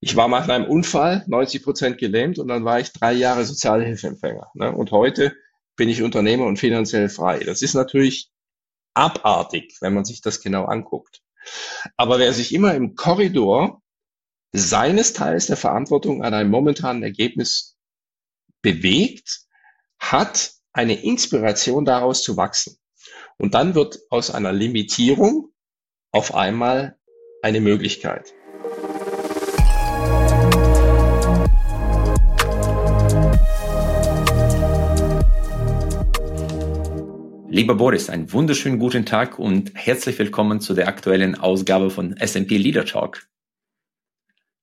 Ich war nach einem Unfall 90 Prozent gelähmt und dann war ich drei Jahre Sozialhilfeempfänger. Ne? Und heute bin ich Unternehmer und finanziell frei. Das ist natürlich abartig, wenn man sich das genau anguckt. Aber wer sich immer im Korridor seines Teils der Verantwortung an einem momentanen Ergebnis bewegt, hat eine Inspiration daraus zu wachsen. Und dann wird aus einer Limitierung auf einmal eine Möglichkeit. Lieber Boris, einen wunderschönen guten Tag und herzlich willkommen zu der aktuellen Ausgabe von SMP Leader Talk.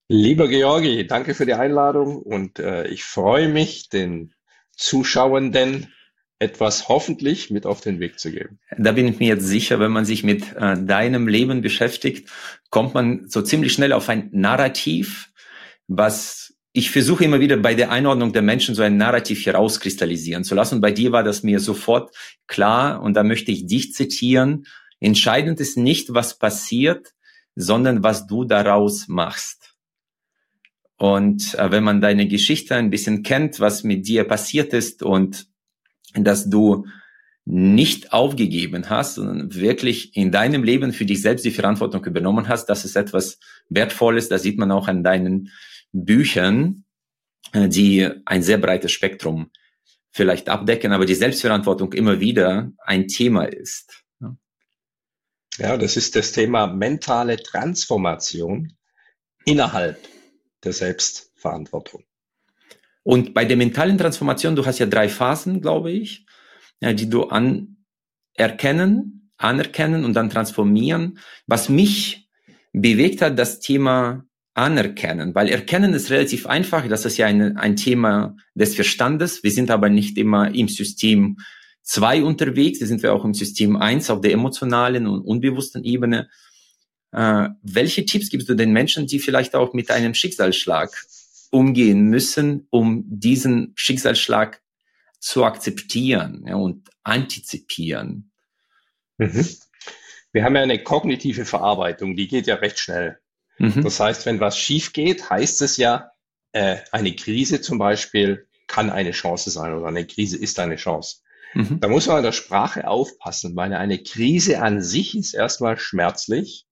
Lieber Georgi, danke für die Einladung und äh, ich freue mich, den Zuschauenden etwas hoffentlich mit auf den Weg zu geben. Da bin ich mir jetzt sicher, wenn man sich mit äh, deinem Leben beschäftigt, kommt man so ziemlich schnell auf ein Narrativ, was ich versuche immer wieder bei der Einordnung der Menschen so ein Narrativ herauskristallisieren zu lassen. Und bei dir war das mir sofort klar und da möchte ich dich zitieren. Entscheidend ist nicht, was passiert, sondern was du daraus machst. Und äh, wenn man deine Geschichte ein bisschen kennt, was mit dir passiert ist und dass du nicht aufgegeben hast, sondern wirklich in deinem Leben für dich selbst die Verantwortung übernommen hast, das ist etwas Wertvolles. Das sieht man auch an deinen Büchern, äh, die ein sehr breites Spektrum vielleicht abdecken, aber die Selbstverantwortung immer wieder ein Thema ist. Ja, das ist das Thema mentale Transformation innerhalb der Selbstverantwortung. Und bei der mentalen Transformation, du hast ja drei Phasen, glaube ich, die du anerkennen, anerkennen und dann transformieren. Was mich bewegt hat, das Thema anerkennen, weil erkennen ist relativ einfach, das ist ja ein, ein Thema des Verstandes. Wir sind aber nicht immer im System zwei unterwegs, da sind wir auch im System eins auf der emotionalen und unbewussten Ebene. Äh, welche Tipps gibst du den Menschen, die vielleicht auch mit einem Schicksalsschlag umgehen müssen, um diesen Schicksalsschlag zu akzeptieren ja, und antizipieren? Mhm. Wir haben ja eine kognitive Verarbeitung, die geht ja recht schnell. Mhm. Das heißt, wenn was schief geht, heißt es ja, äh, eine Krise zum Beispiel kann eine Chance sein oder eine Krise ist eine Chance. Mhm. Da muss man an der Sprache aufpassen, weil eine Krise an sich ist erstmal schmerzlich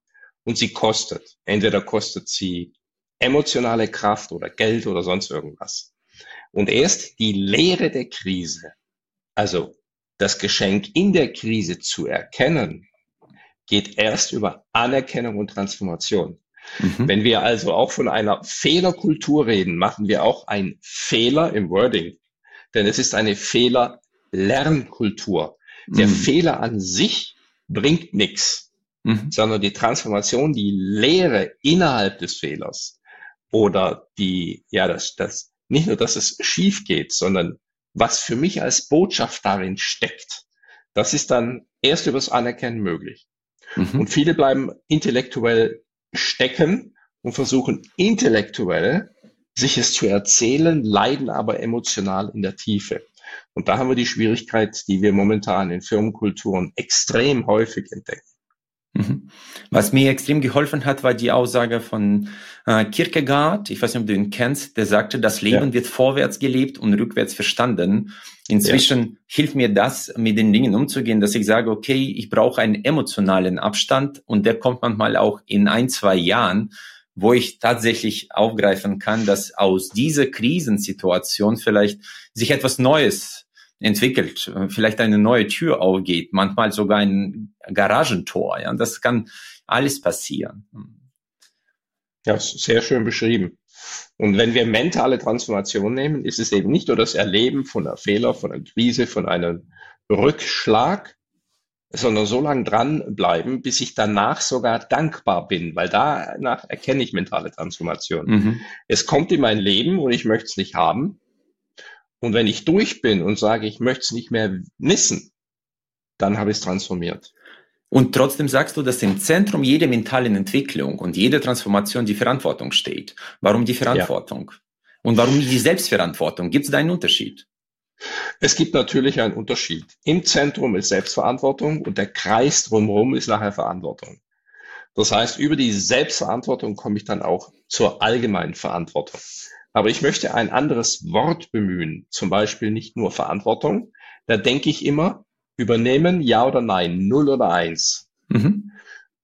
und sie kostet. Entweder kostet sie emotionale Kraft oder Geld oder sonst irgendwas. Und erst die Lehre der Krise, also das Geschenk in der Krise zu erkennen, geht erst über Anerkennung und Transformation. Mhm. Wenn wir also auch von einer Fehlerkultur reden, machen wir auch einen Fehler im Wording. Denn es ist eine Fehler-Lernkultur. Der mhm. Fehler an sich bringt nichts, mhm. sondern die Transformation, die Lehre innerhalb des Fehlers oder die, ja, das, das, nicht nur, dass es schief geht, sondern was für mich als Botschaft darin steckt, das ist dann erst übers Anerkennen möglich. Mhm. Und viele bleiben intellektuell stecken und versuchen intellektuell sich es zu erzählen, leiden aber emotional in der Tiefe. Und da haben wir die Schwierigkeit, die wir momentan in Firmenkulturen extrem häufig entdecken. Mhm. Was mir extrem geholfen hat, war die Aussage von äh, Kierkegaard. Ich weiß nicht, ob du ihn kennst. Der sagte, das Leben ja. wird vorwärts gelebt und rückwärts verstanden. Inzwischen ja. hilft mir das, mit den Dingen umzugehen, dass ich sage, okay, ich brauche einen emotionalen Abstand und der kommt manchmal auch in ein, zwei Jahren, wo ich tatsächlich aufgreifen kann, dass aus dieser Krisensituation vielleicht sich etwas Neues entwickelt, vielleicht eine neue Tür aufgeht, manchmal sogar ein Garagentor. Ja, das kann alles passieren. Ja, sehr schön beschrieben. Und wenn wir mentale Transformation nehmen, ist es eben nicht nur das Erleben von einer Fehler, von einer Krise, von einem Rückschlag, sondern so lange dranbleiben, bis ich danach sogar dankbar bin, weil danach erkenne ich mentale Transformation. Mhm. Es kommt in mein Leben und ich möchte es nicht haben. Und wenn ich durch bin und sage, ich möchte es nicht mehr wissen, dann habe ich es transformiert. Und trotzdem sagst du, dass im Zentrum jeder mentalen Entwicklung und jeder Transformation die Verantwortung steht. Warum die Verantwortung? Ja. Und warum die Selbstverantwortung? Gibt es da einen Unterschied? Es gibt natürlich einen Unterschied. Im Zentrum ist Selbstverantwortung und der Kreis drumherum ist nachher Verantwortung. Das heißt, über die Selbstverantwortung komme ich dann auch zur allgemeinen Verantwortung. Aber ich möchte ein anderes Wort bemühen, zum Beispiel nicht nur Verantwortung. Da denke ich immer, übernehmen, ja oder nein, null oder eins. Mhm.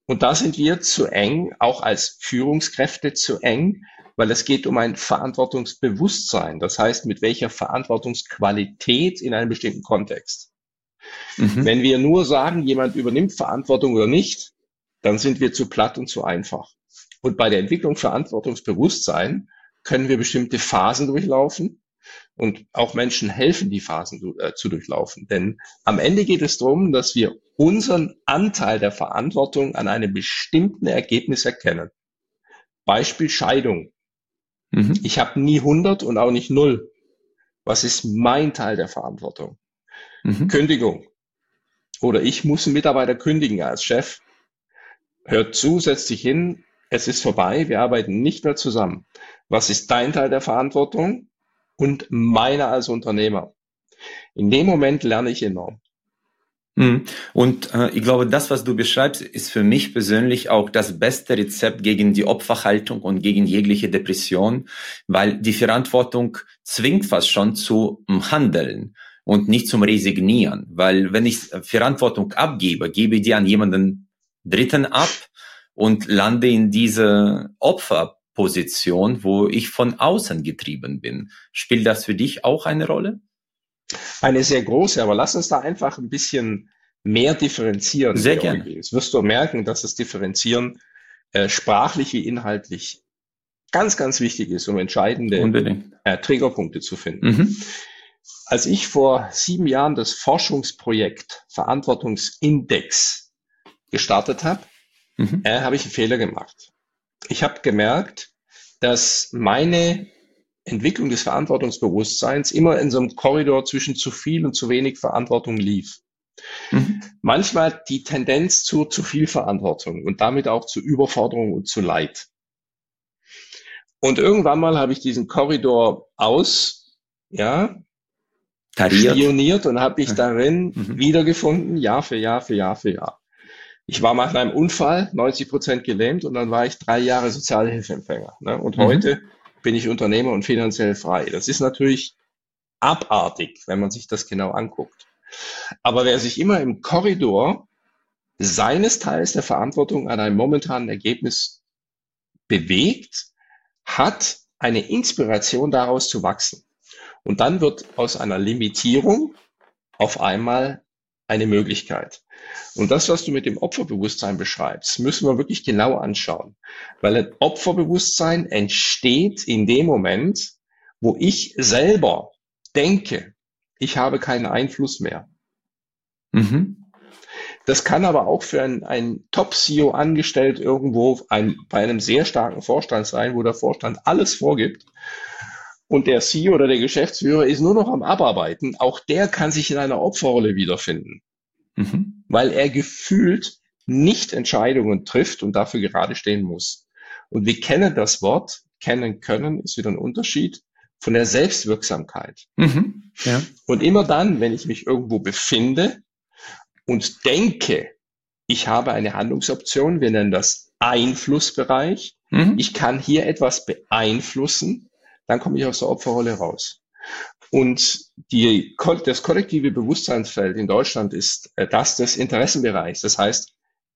Und da sind wir zu eng, auch als Führungskräfte zu eng, weil es geht um ein Verantwortungsbewusstsein. Das heißt, mit welcher Verantwortungsqualität in einem bestimmten Kontext. Mhm. Wenn wir nur sagen, jemand übernimmt Verantwortung oder nicht, dann sind wir zu platt und zu einfach. Und bei der Entwicklung Verantwortungsbewusstsein können wir bestimmte Phasen durchlaufen und auch Menschen helfen, die Phasen äh, zu durchlaufen. Denn am Ende geht es darum, dass wir unseren Anteil der Verantwortung an einem bestimmten Ergebnis erkennen. Beispiel Scheidung. Mhm. Ich habe nie 100 und auch nicht 0. Was ist mein Teil der Verantwortung? Mhm. Kündigung. Oder ich muss einen Mitarbeiter kündigen als Chef. Hört zu, setzt sich hin, es ist vorbei, wir arbeiten nicht mehr zusammen. Was ist dein Teil der Verantwortung und meiner als Unternehmer? In dem Moment lerne ich enorm. Mhm. Und äh, ich glaube, das, was du beschreibst, ist für mich persönlich auch das beste Rezept gegen die Opferhaltung und gegen jegliche Depression, weil die Verantwortung zwingt fast schon zu Handeln und nicht zum Resignieren. Weil wenn ich Verantwortung abgebe, gebe ich die an jemanden Dritten ab und lande in diese Opferposition, wo ich von außen getrieben bin. Spielt das für dich auch eine Rolle? Eine sehr große, aber lass uns da einfach ein bisschen mehr differenzieren. Sehr gerne. Jetzt wirst du merken, dass das Differenzieren äh, sprachlich wie inhaltlich ganz, ganz wichtig ist, um entscheidende äh, Triggerpunkte zu finden. Mhm. Als ich vor sieben Jahren das Forschungsprojekt Verantwortungsindex gestartet habe, mhm. äh, habe ich einen Fehler gemacht. Ich habe gemerkt, dass meine Entwicklung des Verantwortungsbewusstseins immer in so einem Korridor zwischen zu viel und zu wenig Verantwortung lief. Mhm. Manchmal die Tendenz zu zu viel Verantwortung und damit auch zu Überforderung und zu Leid. Und irgendwann mal habe ich diesen Korridor aus, ja, Tariert. spioniert und habe mich darin mhm. wiedergefunden, Jahr für Jahr für Jahr für Jahr. Ich war nach einem Unfall 90 Prozent gelähmt und dann war ich drei Jahre Sozialhilfeempfänger. Ne? Und mhm. heute bin ich Unternehmer und finanziell frei. Das ist natürlich abartig, wenn man sich das genau anguckt. Aber wer sich immer im Korridor seines Teils der Verantwortung an einem momentanen Ergebnis bewegt, hat eine Inspiration daraus zu wachsen. Und dann wird aus einer Limitierung auf einmal eine Möglichkeit. Und das, was du mit dem Opferbewusstsein beschreibst, müssen wir wirklich genau anschauen. Weil ein Opferbewusstsein entsteht in dem Moment, wo ich selber denke, ich habe keinen Einfluss mehr. Mhm. Das kann aber auch für ein, ein Top-CEO angestellt irgendwo ein, bei einem sehr starken Vorstand sein, wo der Vorstand alles vorgibt. Und der CEO oder der Geschäftsführer ist nur noch am Abarbeiten. Auch der kann sich in einer Opferrolle wiederfinden mhm. Weil er gefühlt nicht Entscheidungen trifft und dafür gerade stehen muss. Und wir kennen das Wort, kennen können, ist wieder ein Unterschied von der Selbstwirksamkeit. Mhm. Ja. Und immer dann, wenn ich mich irgendwo befinde und denke, ich habe eine Handlungsoption, wir nennen das Einflussbereich, mhm. ich kann hier etwas beeinflussen, dann komme ich aus der Opferrolle raus. Und die, das kollektive Bewusstseinsfeld in Deutschland ist äh, das des Interessenbereichs. Das heißt,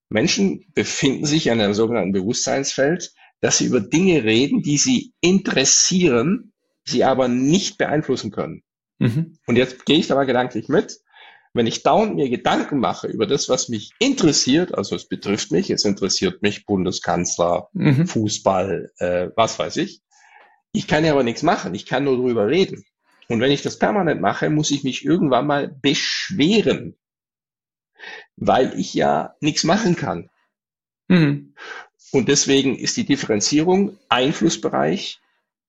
Menschen befinden sich in einem sogenannten Bewusstseinsfeld, dass sie über Dinge reden, die sie interessieren, sie aber nicht beeinflussen können. Mhm. Und jetzt gehe ich da mal gedanklich mit. Wenn ich dauernd mir Gedanken mache über das, was mich interessiert, also es betrifft mich, es interessiert mich Bundeskanzler, mhm. Fußball, äh, was weiß ich. Ich kann ja aber nichts machen, ich kann nur drüber reden. Und wenn ich das permanent mache, muss ich mich irgendwann mal beschweren, weil ich ja nichts machen kann. Mhm. Und deswegen ist die Differenzierung Einflussbereich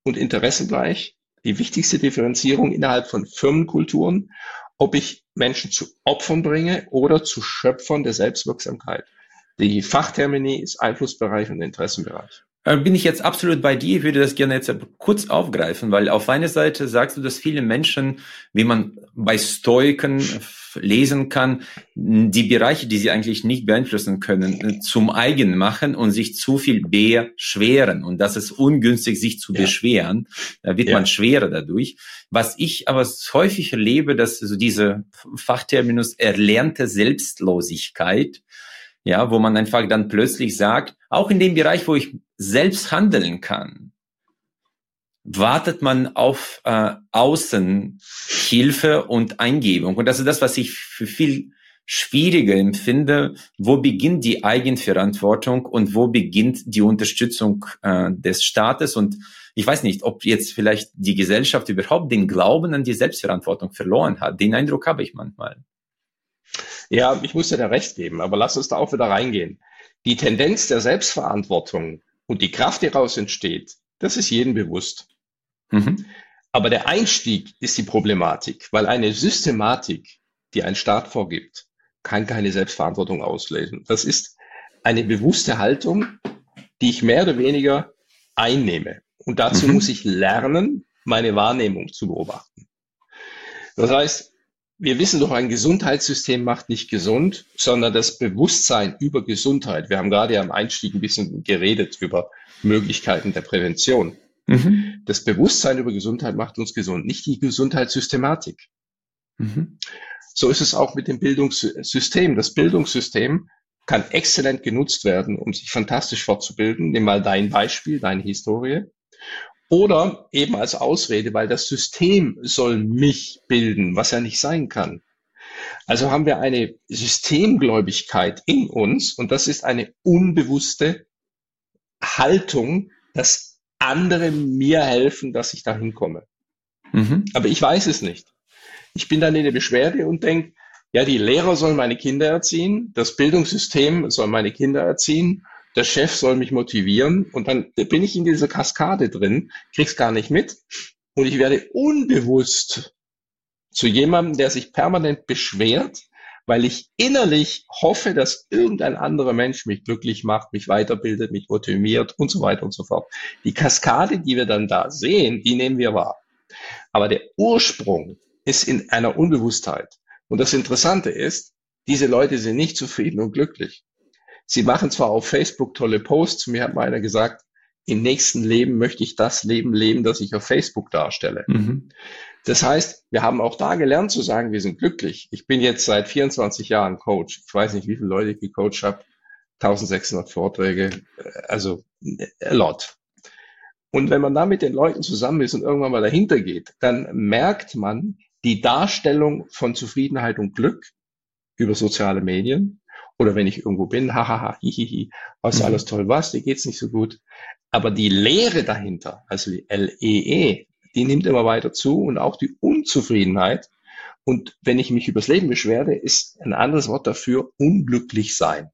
und Interessenbereich die wichtigste Differenzierung innerhalb von Firmenkulturen, ob ich Menschen zu Opfern bringe oder zu Schöpfern der Selbstwirksamkeit. Die Fachtermini ist Einflussbereich und Interessenbereich. Äh, bin ich jetzt absolut bei dir, ich würde das gerne jetzt kurz aufgreifen, weil auf einer Seite sagst du, dass viele Menschen, wie man bei Stoiken lesen kann, die Bereiche, die sie eigentlich nicht beeinflussen können, zum eigen machen und sich zu viel beschweren. Und das ist ungünstig, sich zu ja. beschweren. Da wird ja. man schwerer dadurch. Was ich aber häufig erlebe, dass so diese Fachterminus erlernte Selbstlosigkeit, ja, wo man einfach dann plötzlich sagt, auch in dem Bereich, wo ich selbst handeln kann, wartet man auf äh, Außenhilfe und Eingebung. Und das ist das, was ich für viel schwieriger empfinde. Wo beginnt die Eigenverantwortung und wo beginnt die Unterstützung äh, des Staates? Und ich weiß nicht, ob jetzt vielleicht die Gesellschaft überhaupt den Glauben an die Selbstverantwortung verloren hat. Den Eindruck habe ich manchmal. Ja, ich muss dir da recht geben, aber lass uns da auch wieder reingehen. Die Tendenz der Selbstverantwortung und die Kraft, die daraus entsteht, das ist jedem bewusst. Mhm. Aber der Einstieg ist die Problematik, weil eine Systematik, die ein Staat vorgibt, kann keine Selbstverantwortung auslösen. Das ist eine bewusste Haltung, die ich mehr oder weniger einnehme. Und dazu mhm. muss ich lernen, meine Wahrnehmung zu beobachten. Das heißt, wir wissen doch, ein Gesundheitssystem macht nicht gesund, sondern das Bewusstsein über Gesundheit. Wir haben gerade ja am Einstieg ein bisschen geredet über Möglichkeiten der Prävention. Mhm. Das Bewusstsein über Gesundheit macht uns gesund, nicht die Gesundheitssystematik. Mhm. So ist es auch mit dem Bildungssystem. Das Bildungssystem kann exzellent genutzt werden, um sich fantastisch fortzubilden. Nimm mal dein Beispiel, deine Historie. Oder eben als Ausrede, weil das System soll mich bilden, was ja nicht sein kann. Also haben wir eine Systemgläubigkeit in uns und das ist eine unbewusste Haltung, dass andere mir helfen, dass ich dahin komme. Mhm. Aber ich weiß es nicht. Ich bin dann in der Beschwerde und denke, ja, die Lehrer sollen meine Kinder erziehen, das Bildungssystem soll meine Kinder erziehen der Chef soll mich motivieren und dann bin ich in dieser Kaskade drin, krieg's gar nicht mit und ich werde unbewusst zu jemandem, der sich permanent beschwert, weil ich innerlich hoffe, dass irgendein anderer Mensch mich glücklich macht, mich weiterbildet, mich motiviert und so weiter und so fort. Die Kaskade, die wir dann da sehen, die nehmen wir wahr. Aber der Ursprung ist in einer Unbewusstheit. Und das Interessante ist, diese Leute sind nicht zufrieden und glücklich. Sie machen zwar auf Facebook tolle Posts, mir hat mal einer gesagt, im nächsten Leben möchte ich das Leben leben, das ich auf Facebook darstelle. Mhm. Das heißt, wir haben auch da gelernt zu sagen, wir sind glücklich. Ich bin jetzt seit 24 Jahren Coach. Ich weiß nicht, wie viele Leute ich gecoacht habe. 1600 Vorträge, also a lot. Und wenn man da mit den Leuten zusammen ist und irgendwann mal dahinter geht, dann merkt man die Darstellung von Zufriedenheit und Glück über soziale Medien oder wenn ich irgendwo bin, hahaha, hihihi, was mhm. alles toll, was, dir geht's nicht so gut. Aber die Lehre dahinter, also die LEE, e, die nimmt immer weiter zu und auch die Unzufriedenheit. Und wenn ich mich übers Leben beschwerde, ist ein anderes Wort dafür unglücklich sein.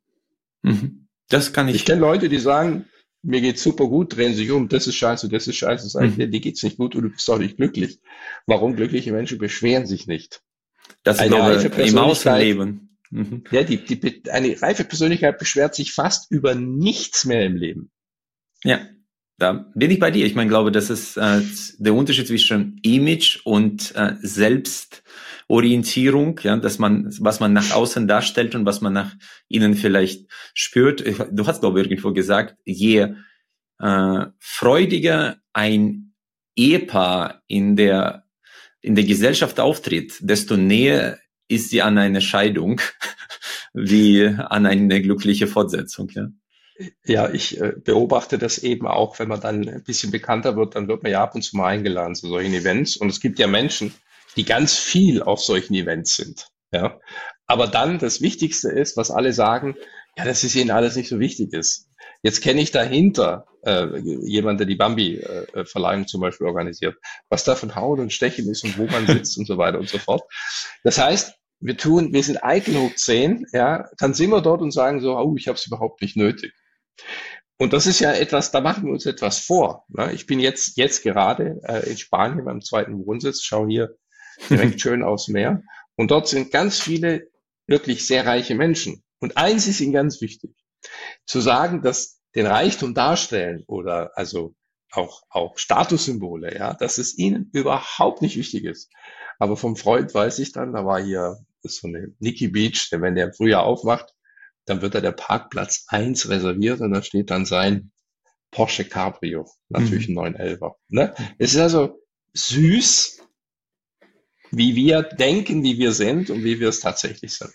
Mhm. Das kann ich. Ich kenne Leute, die sagen, mir geht's super gut, drehen sich um, das ist scheiße, das ist scheiße, sag ich, mhm. dir geht's nicht gut und du bist doch nicht glücklich. Warum glückliche Menschen beschweren sich nicht? Das ist glaube, im Außenleben. Mhm. Ja, die, die, eine reife Persönlichkeit beschwert sich fast über nichts mehr im Leben. Ja, da bin ich bei dir. Ich meine, glaube, das ist äh, der Unterschied zwischen Image und äh, Selbstorientierung, ja, dass man, was man nach außen darstellt und was man nach innen vielleicht spürt. Du hast, glaube ich, irgendwo gesagt, je äh, freudiger ein Ehepaar in der in der Gesellschaft auftritt, desto näher ist sie an eine Scheidung wie an eine glückliche Fortsetzung. Ja, ja ich äh, beobachte das eben auch, wenn man dann ein bisschen bekannter wird, dann wird man ja ab und zu mal eingeladen zu solchen Events. Und es gibt ja Menschen, die ganz viel auf solchen Events sind. Ja, aber dann das Wichtigste ist, was alle sagen, ja, das ist ihnen alles nicht so wichtig ist. Jetzt kenne ich dahinter äh, jemand, der die Bambi-Verleihung äh, zum Beispiel organisiert, was da von Hauen und Stechen ist und wo man sitzt und so weiter und so fort. Das heißt, wir tun, wir sind eitel hoch zehn, ja, dann sind wir dort und sagen so, oh, ich habe es überhaupt nicht nötig. Und das ist ja etwas, da machen wir uns etwas vor. Ne? Ich bin jetzt, jetzt gerade äh, in Spanien beim zweiten Wohnsitz, schaue hier direkt schön aufs Meer. Und dort sind ganz viele wirklich sehr reiche Menschen. Und eins ist ihnen ganz wichtig, zu sagen, dass den Reichtum darstellen oder also auch, auch Statussymbole, ja, dass es ihnen überhaupt nicht wichtig ist. Aber vom Freund weiß ich dann, da war hier so eine Nicky Beach, der, wenn der im Frühjahr aufmacht, dann wird da der Parkplatz eins reserviert und da steht dann sein Porsche Cabrio, natürlich mhm. ein 911er. Ne? Es ist also süß, wie wir denken, wie wir sind und wie wir es tatsächlich sind.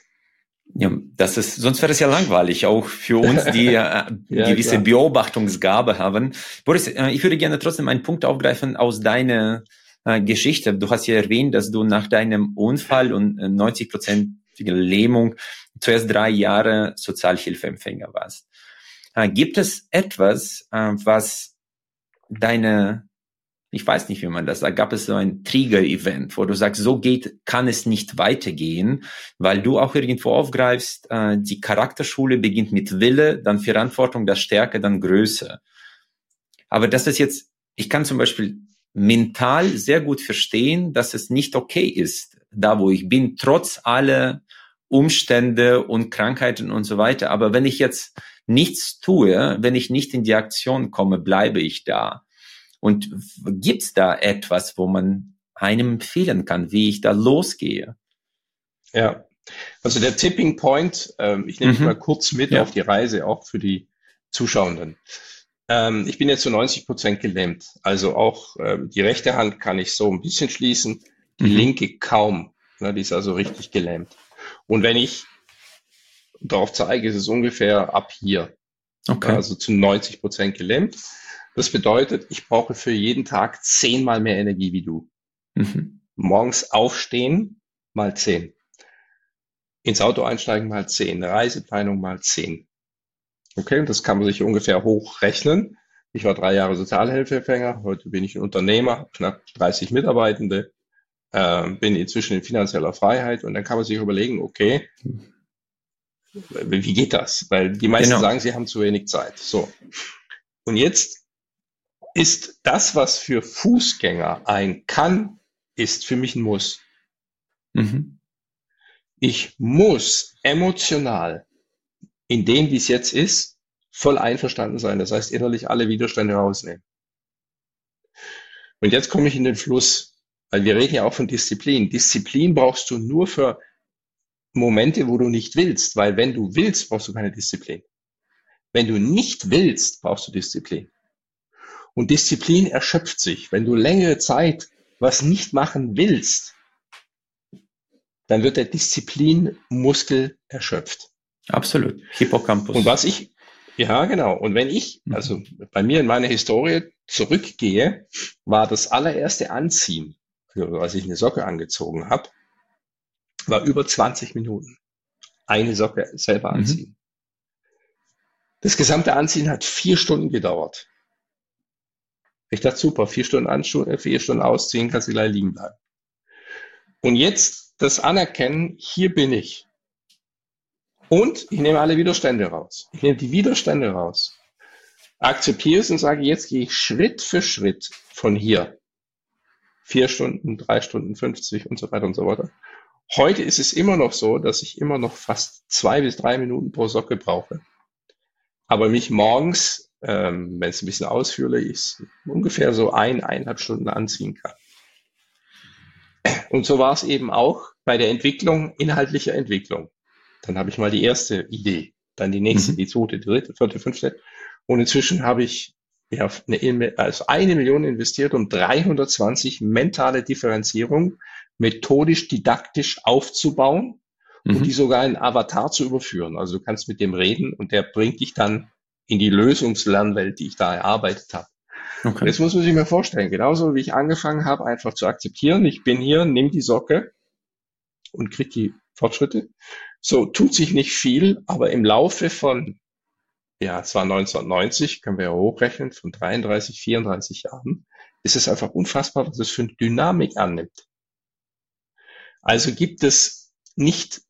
Ja, das ist, sonst wäre es ja langweilig, auch für uns, die äh, ja, gewisse klar. Beobachtungsgabe haben. Boris, äh, ich würde gerne trotzdem einen Punkt aufgreifen aus deiner äh, Geschichte. Du hast ja erwähnt, dass du nach deinem Unfall und 90 Prozent Lähmung zuerst drei Jahre Sozialhilfeempfänger warst. Äh, gibt es etwas, äh, was deine ich weiß nicht, wie man das sagt, gab es so ein Trigger-Event, wo du sagst, so geht, kann es nicht weitergehen, weil du auch irgendwo aufgreifst, äh, die Charakterschule beginnt mit Wille, dann Verantwortung, das Stärke, dann Größe. Aber das ist jetzt, ich kann zum Beispiel mental sehr gut verstehen, dass es nicht okay ist, da wo ich bin, trotz aller Umstände und Krankheiten und so weiter. Aber wenn ich jetzt nichts tue, wenn ich nicht in die Aktion komme, bleibe ich da. Und gibt's da etwas, wo man einem empfehlen kann, wie ich da losgehe? Ja, also der Tipping Point, ähm, ich nehme mhm. mal kurz mit ja. auf die Reise, auch für die Zuschauenden. Ähm, ich bin jetzt zu 90 Prozent gelähmt. Also auch ähm, die rechte Hand kann ich so ein bisschen schließen, die mhm. linke kaum. Ne, die ist also richtig gelähmt. Und wenn ich darauf zeige, ist es ungefähr ab hier. Okay. Also zu 90 Prozent gelähmt. Das bedeutet, ich brauche für jeden Tag zehnmal mehr Energie wie du. Mhm. Morgens aufstehen mal zehn. Ins Auto einsteigen mal zehn. Reiseplanung mal zehn. Okay, das kann man sich ungefähr hochrechnen. Ich war drei Jahre Sozialhilfeempfänger, heute bin ich ein Unternehmer, knapp 30 Mitarbeitende, äh, bin inzwischen in finanzieller Freiheit und dann kann man sich überlegen, okay, wie geht das? Weil die meisten genau. sagen, sie haben zu wenig Zeit. So. Und jetzt ist das, was für Fußgänger ein kann, ist für mich ein Muss. Mhm. Ich muss emotional in dem, wie es jetzt ist, voll einverstanden sein. Das heißt, innerlich alle Widerstände rausnehmen. Und jetzt komme ich in den Fluss, weil wir reden ja auch von Disziplin. Disziplin brauchst du nur für Momente, wo du nicht willst, weil wenn du willst, brauchst du keine Disziplin. Wenn du nicht willst, brauchst du Disziplin. Und Disziplin erschöpft sich. Wenn du längere Zeit was nicht machen willst, dann wird der Disziplinmuskel erschöpft. Absolut. Hippocampus. Und was ich, ja, genau. Und wenn ich, mhm. also bei mir in meiner Historie zurückgehe, war das allererste Anziehen, als ich eine Socke angezogen habe, war über 20 Minuten. Eine Socke selber mhm. anziehen. Mhm. Das gesamte Anziehen hat vier Stunden gedauert. Ich dachte, super, vier Stunden anschauen, äh, vier Stunden ausziehen, kannst du gleich liegen bleiben. Und jetzt das Anerkennen, hier bin ich. Und ich nehme alle Widerstände raus. Ich nehme die Widerstände raus. Akzeptiere es und sage, jetzt gehe ich Schritt für Schritt von hier. Vier Stunden, drei Stunden, 50 und so weiter und so weiter. Heute ist es immer noch so, dass ich immer noch fast zwei bis drei Minuten pro Socke brauche. Aber mich morgens ähm, wenn es ein bisschen ausführlich ist, ungefähr so ein, eineinhalb Stunden anziehen kann. Und so war es eben auch bei der Entwicklung, inhaltlicher Entwicklung. Dann habe ich mal die erste Idee, dann die nächste, mhm. die zweite, die dritte, vierte, fünfte. Und inzwischen habe ich ja, eine, also eine Million investiert, um 320 mentale Differenzierung methodisch, didaktisch aufzubauen mhm. und die sogar in Avatar zu überführen. Also du kannst mit dem reden und der bringt dich dann in die Lösungslernwelt, die ich da erarbeitet habe. Okay. Das muss man sich mal vorstellen. Genauso wie ich angefangen habe, einfach zu akzeptieren. Ich bin hier, nehme die Socke und kriege die Fortschritte. So tut sich nicht viel, aber im Laufe von, ja, es war 1990, können wir ja hochrechnen, von 33, 34 Jahren, ist es einfach unfassbar, was es für eine Dynamik annimmt. Also gibt es nicht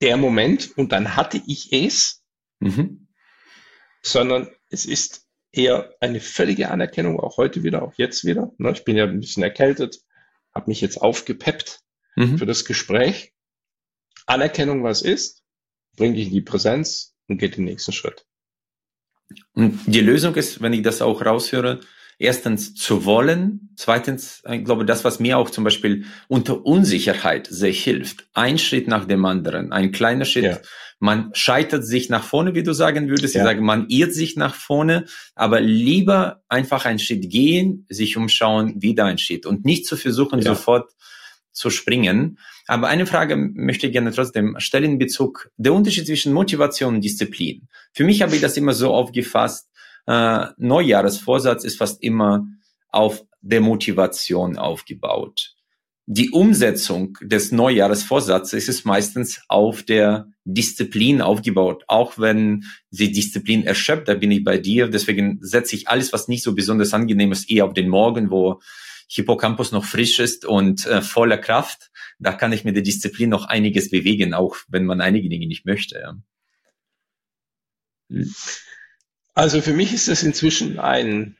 der Moment und dann hatte ich es, mhm sondern es ist eher eine völlige Anerkennung, auch heute wieder, auch jetzt wieder. Ne, ich bin ja ein bisschen erkältet, habe mich jetzt aufgepeppt mhm. für das Gespräch. Anerkennung, was ist, bringe dich in die Präsenz und geht den nächsten Schritt. Und die Lösung ist, wenn ich das auch raushöre, erstens zu wollen, zweitens, ich glaube, das, was mir auch zum Beispiel unter Unsicherheit sehr hilft, ein Schritt nach dem anderen, ein kleiner Schritt, ja. man scheitert sich nach vorne, wie du sagen würdest, ja. ich sage, man irrt sich nach vorne, aber lieber einfach einen Schritt gehen, sich umschauen, wieder ein Schritt und nicht zu versuchen, ja. sofort zu springen. Aber eine Frage möchte ich gerne trotzdem stellen in Bezug der Unterschied zwischen Motivation und Disziplin. Für mich habe ich das immer so aufgefasst, äh, Neujahresvorsatz ist fast immer auf der Motivation aufgebaut. Die Umsetzung des Neujahresvorsatzes ist meistens auf der Disziplin aufgebaut. Auch wenn die Disziplin erschöpft, da bin ich bei dir. Deswegen setze ich alles, was nicht so besonders angenehm ist, eher auf den Morgen, wo Hippocampus noch frisch ist und äh, voller Kraft. Da kann ich mit der Disziplin noch einiges bewegen, auch wenn man einige Dinge nicht möchte. Ja. Also für mich ist das inzwischen ein,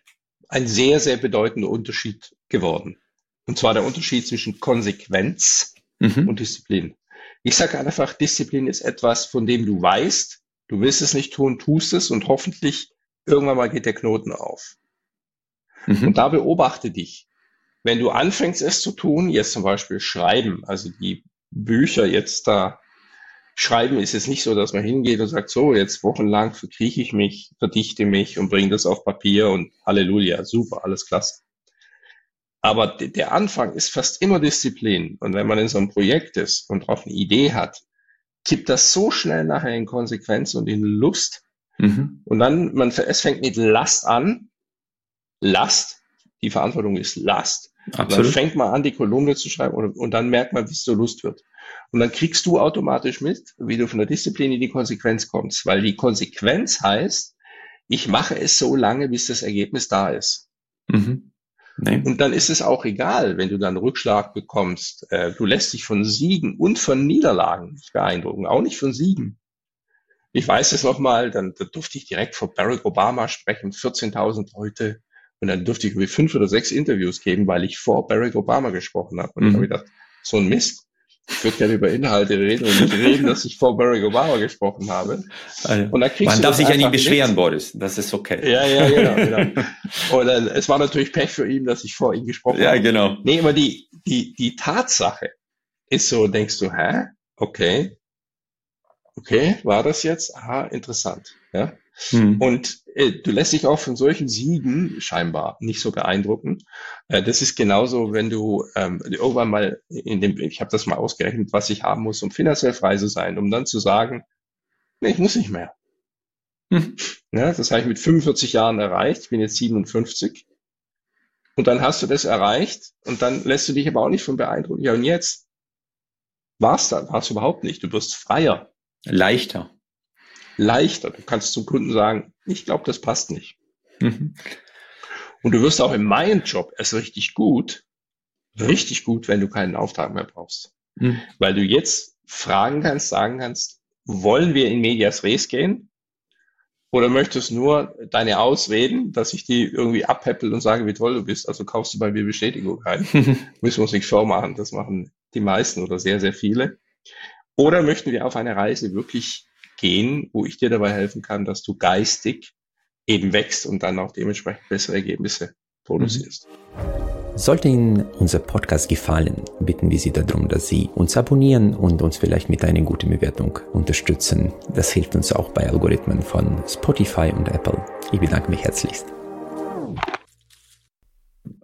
ein sehr, sehr bedeutender Unterschied geworden. Und zwar der Unterschied zwischen Konsequenz mhm. und Disziplin. Ich sage einfach, Disziplin ist etwas, von dem du weißt, du willst es nicht tun, tust es und hoffentlich irgendwann mal geht der Knoten auf. Mhm. Und da beobachte dich. Wenn du anfängst, es zu tun, jetzt zum Beispiel schreiben, also die Bücher jetzt da Schreiben ist es nicht so, dass man hingeht und sagt, so, jetzt wochenlang verkrieche ich mich, verdichte mich und bringe das auf Papier und Halleluja, super, alles klasse. Aber der Anfang ist fast immer Disziplin. Und wenn man in so einem Projekt ist und auch eine Idee hat, kippt das so schnell nachher in Konsequenz und in Lust. Mhm. Und dann, man, es fängt mit Last an. Last, die Verantwortung ist Last. Absolut. Dann fängt man an, die Kolumne zu schreiben und, und dann merkt man, wie es so Lust wird. Und dann kriegst du automatisch mit, wie du von der Disziplin in die Konsequenz kommst, weil die Konsequenz heißt, ich mache es so lange, bis das Ergebnis da ist. Mhm. Nee. Und dann ist es auch egal, wenn du dann Rückschlag bekommst. Äh, du lässt dich von Siegen und von Niederlagen nicht beeindrucken, auch nicht von Siegen. Ich weiß es nochmal, dann da durfte ich direkt vor Barack Obama sprechen, 14.000 Leute. Und dann durfte ich irgendwie fünf oder sechs Interviews geben, weil ich vor Barack Obama gesprochen habe. Und mhm. ich habe gedacht, so ein Mist. Ich würde gerne über Inhalte reden und nicht reden, dass ich vor Barack Obama gesprochen habe. Also, und dann kriegst Man darf sich ja nicht beschweren, mit. Boris. Das ist okay. Ja, ja, genau. genau. Und dann, es war natürlich Pech für ihn, dass ich vor ihm gesprochen ja, habe. Ja, genau. Nee, aber die, die, die Tatsache ist so, denkst du, hä? Okay. Okay, war das jetzt? Aha, interessant. Ja. Hm. Und äh, du lässt dich auch von solchen Siegen scheinbar nicht so beeindrucken. Äh, das ist genauso, wenn du ähm, irgendwann mal in dem, ich habe das mal ausgerechnet, was ich haben muss, um finanziell frei zu sein, um dann zu sagen, nee, ich muss nicht mehr. Hm. Ja, das habe ich mit 45 Jahren erreicht. Ich bin jetzt 57. Und dann hast du das erreicht und dann lässt du dich aber auch nicht von beeindrucken. Ja, und jetzt? War's dann? War's überhaupt nicht. Du wirst freier. Leichter leichter. Du kannst zum Kunden sagen, ich glaube, das passt nicht. Mhm. Und du wirst auch in meinem Job erst richtig gut, richtig gut, wenn du keinen Auftrag mehr brauchst. Mhm. Weil du jetzt fragen kannst, sagen kannst, wollen wir in Medias Res gehen? Oder möchtest nur deine Ausreden, dass ich die irgendwie abheppel und sage, wie toll du bist? Also kaufst du bei mir Bestätigung ein. Müssen wir uns nicht vormachen. Das machen die meisten oder sehr, sehr viele. Oder möchten wir auf eine Reise wirklich gehen, wo ich dir dabei helfen kann, dass du geistig eben wächst und dann auch dementsprechend bessere Ergebnisse produzierst. Sollte Ihnen unser Podcast gefallen, bitten wir Sie darum, dass Sie uns abonnieren und uns vielleicht mit einer guten Bewertung unterstützen. Das hilft uns auch bei Algorithmen von Spotify und Apple. Ich bedanke mich herzlichst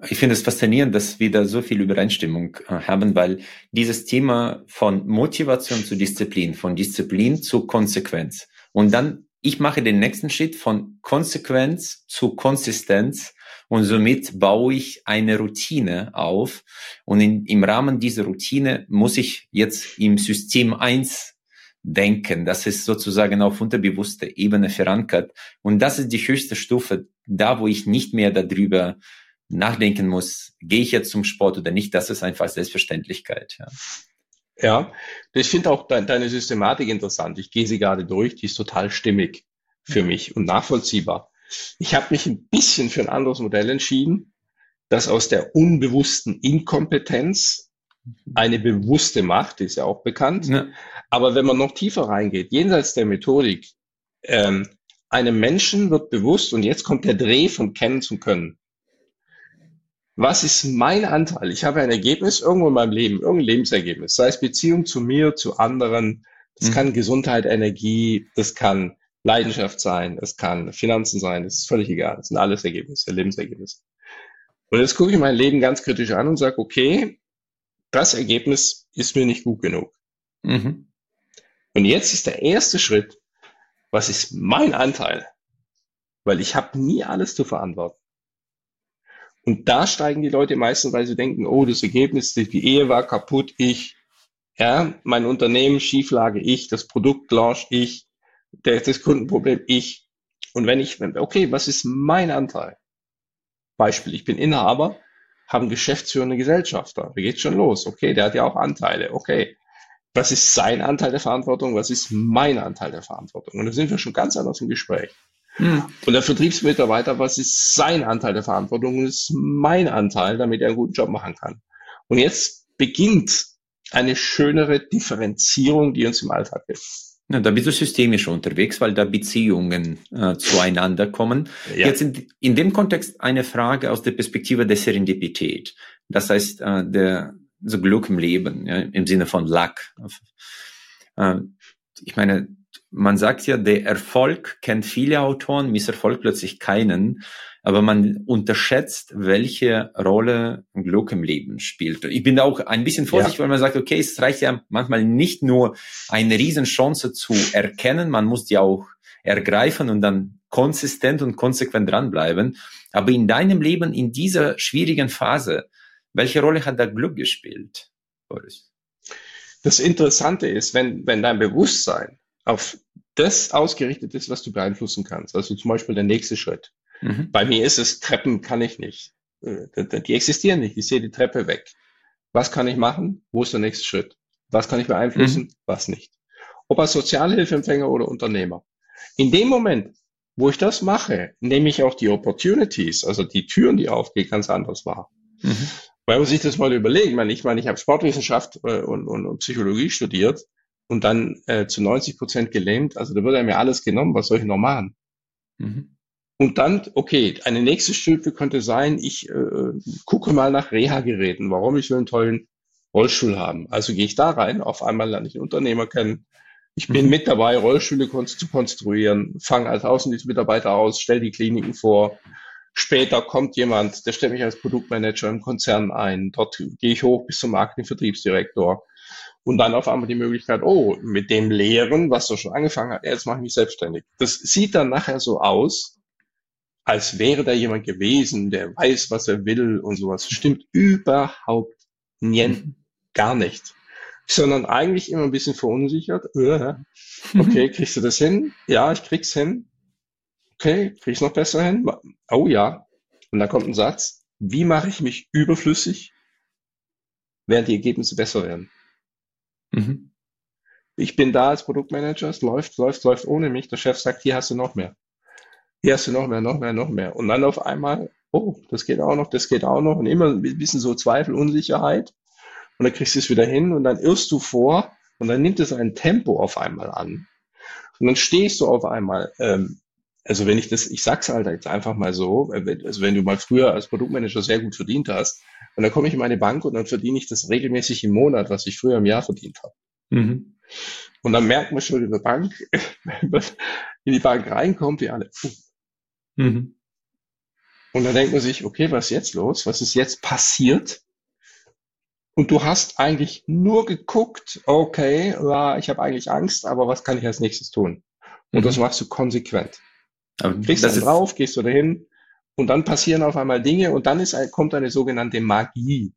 ich finde es faszinierend, dass wir da so viel Übereinstimmung äh, haben, weil dieses Thema von Motivation zu Disziplin, von Disziplin zu Konsequenz. Und dann ich mache den nächsten Schritt von Konsequenz zu Konsistenz und somit baue ich eine Routine auf. Und in, im Rahmen dieser Routine muss ich jetzt im System eins denken. Das ist sozusagen auf unterbewusster Ebene verankert. Und das ist die höchste Stufe, da wo ich nicht mehr darüber nachdenken muss, gehe ich jetzt zum Sport oder nicht, das ist einfach Selbstverständlichkeit. Ja. Ja, ich finde auch de deine Systematik interessant. Ich gehe sie gerade durch, die ist total stimmig für mich und nachvollziehbar. Ich habe mich ein bisschen für ein anderes Modell entschieden, das aus der unbewussten Inkompetenz eine bewusste Macht, ist ja auch bekannt. Ja. Aber wenn man noch tiefer reingeht, jenseits der Methodik, ähm, einem Menschen wird bewusst, und jetzt kommt der Dreh von Kennen zum Können. Was ist mein Anteil? Ich habe ein Ergebnis irgendwo in meinem Leben, irgendein Lebensergebnis, sei es Beziehung zu mir, zu anderen. Das mhm. kann Gesundheit, Energie, das kann Leidenschaft sein, es kann Finanzen sein, das ist völlig egal. Das sind alles Ergebnisse, Lebensergebnisse. Und jetzt gucke ich mein Leben ganz kritisch an und sage, okay, das Ergebnis ist mir nicht gut genug. Mhm. Und jetzt ist der erste Schritt, was ist mein Anteil? Weil ich habe nie alles zu verantworten. Und da steigen die Leute meistens, weil sie denken, oh, das Ergebnis, die Ehe war kaputt, ich, ja, mein Unternehmen, Schieflage, ich, das Produkt launch, ich, das Kundenproblem, ich. Und wenn ich, okay, was ist mein Anteil? Beispiel, ich bin Inhaber, habe einen geschäftsführenden Gesellschafter. Da geht's schon los. Okay, der hat ja auch Anteile. Okay. Was ist sein Anteil der Verantwortung? Was ist mein Anteil der Verantwortung? Und da sind wir schon ganz anders im Gespräch. Hm. Und der Vertriebsmitarbeiter, was ist sein Anteil der Verantwortung? Und ist mein Anteil, damit er einen guten Job machen kann. Und jetzt beginnt eine schönere Differenzierung, die uns im Alltag hilft. Ja, da bist du systemisch unterwegs, weil da Beziehungen äh, zueinander kommen. Ja. Jetzt in, in dem Kontext eine Frage aus der Perspektive der Serendipität. Das heißt, äh, der so Glück im Leben, ja, im Sinne von Luck. Äh, ich meine, man sagt ja, der Erfolg kennt viele Autoren, Misserfolg plötzlich keinen aber man unterschätzt, welche Rolle Glück im Leben spielt. Ich bin da auch ein bisschen vorsichtig, ja. weil man sagt, okay, es reicht ja manchmal nicht nur eine Riesenchance zu erkennen, man muss die auch ergreifen und dann konsistent und konsequent dranbleiben. Aber in deinem Leben, in dieser schwierigen Phase, welche Rolle hat da Glück gespielt, Boris? Das Interessante ist, wenn, wenn dein Bewusstsein auf das ausgerichtet ist, was du beeinflussen kannst, also zum Beispiel der nächste Schritt, Mhm. Bei mir ist es, Treppen kann ich nicht. Äh, die existieren nicht. Ich sehe die Treppe weg. Was kann ich machen? Wo ist der nächste Schritt? Was kann ich beeinflussen? Mhm. Was nicht? Ob als Sozialhilfeempfänger oder Unternehmer. In dem Moment, wo ich das mache, nehme ich auch die Opportunities, also die Türen, die aufgehen, ganz anders wahr. Mhm. Weil man sich das mal überlegen, ich meine, ich, meine, ich habe Sportwissenschaft äh, und, und, und Psychologie studiert und dann äh, zu 90 Prozent gelähmt. Also da wird ja mir alles genommen, was soll ich noch machen? Mhm. Und dann, okay, eine nächste Stufe könnte sein, ich äh, gucke mal nach Reha-Geräten, warum ich will einen tollen Rollstuhl haben. Also gehe ich da rein, auf einmal lerne ich einen Unternehmer kennen. Ich bin mhm. mit dabei, Rollstühle zu konstruieren, fange als Außendienstmitarbeiter aus, stelle die Kliniken vor. Später kommt jemand, der stellt mich als Produktmanager im Konzern ein. Dort gehe ich hoch bis zum Marketing-Vertriebsdirektor. Und dann auf einmal die Möglichkeit, oh, mit dem Lehren, was du schon angefangen hast, jetzt mache ich mich selbstständig. Das sieht dann nachher so aus, als wäre da jemand gewesen, der weiß, was er will und sowas. Stimmt überhaupt nicht, mhm. gar nicht. Sondern eigentlich immer ein bisschen verunsichert. Äh, okay, kriegst du das hin? Ja, ich krieg's hin. Okay, krieg's noch besser hin? Oh ja. Und dann kommt ein Satz. Wie mache ich mich überflüssig, während die Ergebnisse besser werden? Mhm. Ich bin da als Produktmanager, es läuft, läuft, läuft ohne mich. Der Chef sagt, hier hast du noch mehr hier hast du noch mehr, noch mehr, noch mehr. Und dann auf einmal, oh, das geht auch noch, das geht auch noch. Und immer ein bisschen so Zweifel, Unsicherheit. Und dann kriegst du es wieder hin und dann irrst du vor und dann nimmt es ein Tempo auf einmal an. Und dann stehst du auf einmal, ähm, also wenn ich das, ich sag's halt jetzt einfach mal so, also wenn du mal früher als Produktmanager sehr gut verdient hast, und dann komme ich in meine Bank und dann verdiene ich das regelmäßig im Monat, was ich früher im Jahr verdient habe. Mhm. Und dann merkt man schon in der Bank, wenn man in die Bank reinkommt, wie alle, Mhm. Und dann denkt man sich, okay, was ist jetzt los? Was ist jetzt passiert? Und du hast eigentlich nur geguckt, okay, ja, ich habe eigentlich Angst, aber was kann ich als nächstes tun? Und mhm. das machst du konsequent. Aber Kriegst dann drauf, gehst du dahin und dann passieren auf einmal Dinge und dann ist, kommt eine sogenannte Magie,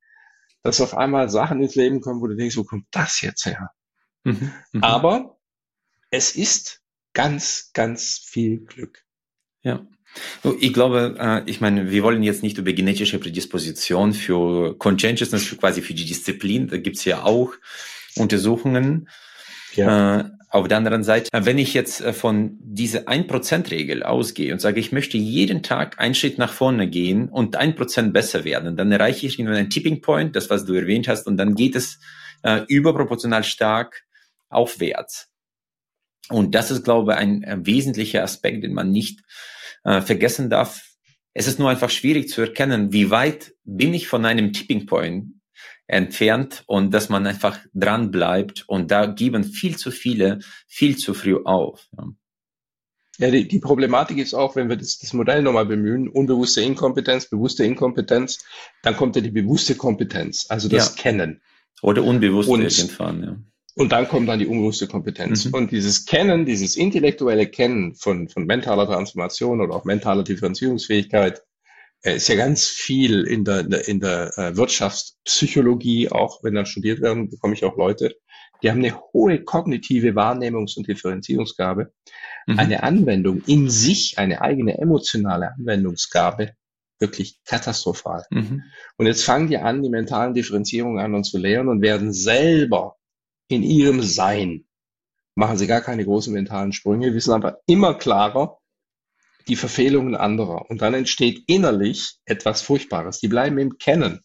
dass auf einmal Sachen ins Leben kommen, wo du denkst, wo kommt das jetzt her? Mhm. Mhm. Aber es ist ganz, ganz viel Glück. Ja. Ich glaube, äh, ich meine, wir wollen jetzt nicht über genetische Prädisposition für Conscientiousness, für quasi für die Disziplin, da gibt's ja auch Untersuchungen. Ja. Äh, auf der anderen Seite, wenn ich jetzt äh, von dieser 1%-Regel ausgehe und sage, ich möchte jeden Tag einen Schritt nach vorne gehen und ein Prozent besser werden, dann erreiche ich einen Tipping Point, das was du erwähnt hast, und dann geht es überproportional stark aufwärts. Und das ist, glaube ich, ein, ein wesentlicher Aspekt, den man nicht äh, vergessen darf. Es ist nur einfach schwierig zu erkennen, wie weit bin ich von einem Tipping Point entfernt und dass man einfach dran bleibt und da geben viel zu viele viel zu früh auf. Ja. Ja, die, die Problematik ist auch, wenn wir das, das Modell nochmal bemühen, unbewusste Inkompetenz, bewusste Inkompetenz, dann kommt ja die bewusste Kompetenz, also das ja. Kennen. Oder unbewusst und, irgendwann, ja. Und dann kommt dann die unbewusste Kompetenz. Mhm. Und dieses Kennen, dieses intellektuelle Kennen von, von mentaler Transformation oder auch mentaler Differenzierungsfähigkeit, äh, ist ja ganz viel in der, in der äh, Wirtschaftspsychologie, auch wenn dann studiert werden, bekomme ich auch Leute, die haben eine hohe kognitive Wahrnehmungs- und Differenzierungsgabe. Mhm. Eine Anwendung in sich, eine eigene emotionale Anwendungsgabe, wirklich katastrophal. Mhm. Und jetzt fangen die an, die mentalen Differenzierungen an und zu lehren und werden selber in ihrem Sein, machen sie gar keine großen mentalen Sprünge, wissen aber immer klarer die Verfehlungen anderer. Und dann entsteht innerlich etwas Furchtbares. Die bleiben im Kennen.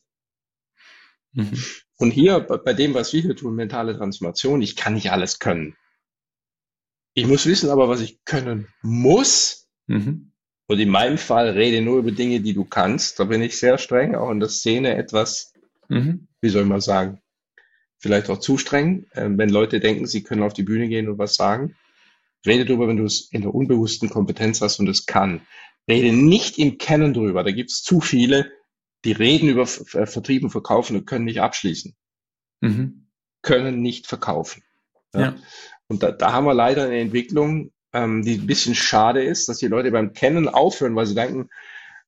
Mhm. Und hier bei dem, was wir hier tun, mentale Transformation, ich kann nicht alles können. Ich muss wissen aber, was ich können muss. Mhm. Und in meinem Fall rede nur über Dinge, die du kannst. Da bin ich sehr streng, auch in der Szene etwas, mhm. wie soll man sagen, vielleicht auch zu streng. Äh, wenn Leute denken, sie können auf die Bühne gehen und was sagen. Rede darüber, wenn du es in der unbewussten Kompetenz hast und es kann. Rede nicht im Kennen drüber. Da gibt es zu viele, die reden über Vertrieb und Verkaufen und können nicht abschließen. Mhm. Können nicht verkaufen. Ja. ja. Und da, da haben wir leider eine Entwicklung, ähm, die ein bisschen schade ist, dass die Leute beim Kennen aufhören, weil sie denken,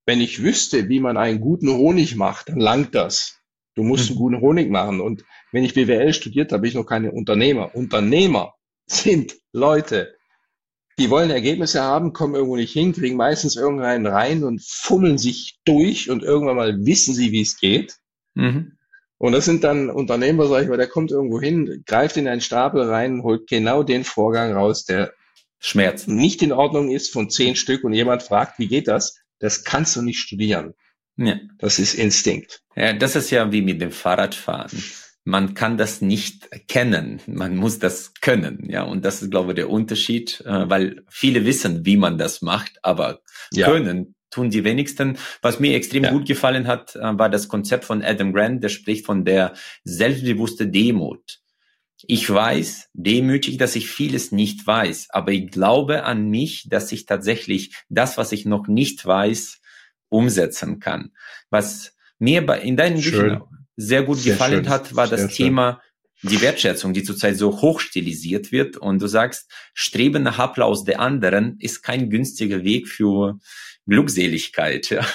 wenn ich wüsste, wie man einen guten Honig macht, dann langt das. Du musst mhm. einen guten Honig machen. Und wenn ich BWL studiert habe, bin ich noch keine Unternehmer. Unternehmer sind Leute, die wollen Ergebnisse haben, kommen irgendwo nicht hin, kriegen meistens irgendeinen rein und fummeln sich durch und irgendwann mal wissen sie, wie es geht. Mhm. Und das sind dann Unternehmer, sag ich mal, der kommt irgendwo hin, greift in einen Stapel rein, holt genau den Vorgang raus, der Schmerz nicht in Ordnung ist von zehn Stück und jemand fragt, wie geht das? Das kannst du nicht studieren. Ja. Das ist Instinkt. Ja, das ist ja wie mit dem Fahrradfahren man kann das nicht kennen, man muss das können, ja, und das ist, glaube ich, der Unterschied, äh, weil viele wissen, wie man das macht, aber ja. können tun die wenigsten. Was mir extrem ja. gut gefallen hat, äh, war das Konzept von Adam Grant, der spricht von der selbstbewusste Demut. Ich weiß demütig, dass ich vieles nicht weiß, aber ich glaube an mich, dass ich tatsächlich das, was ich noch nicht weiß, umsetzen kann. Was mir bei, in deinen Büchern sehr gut sehr gefallen schön. hat, war das schön. Thema die Wertschätzung, die zurzeit so hoch stilisiert wird. Und du sagst, Streben nach Applaus der anderen ist kein günstiger Weg für Glückseligkeit. Ja.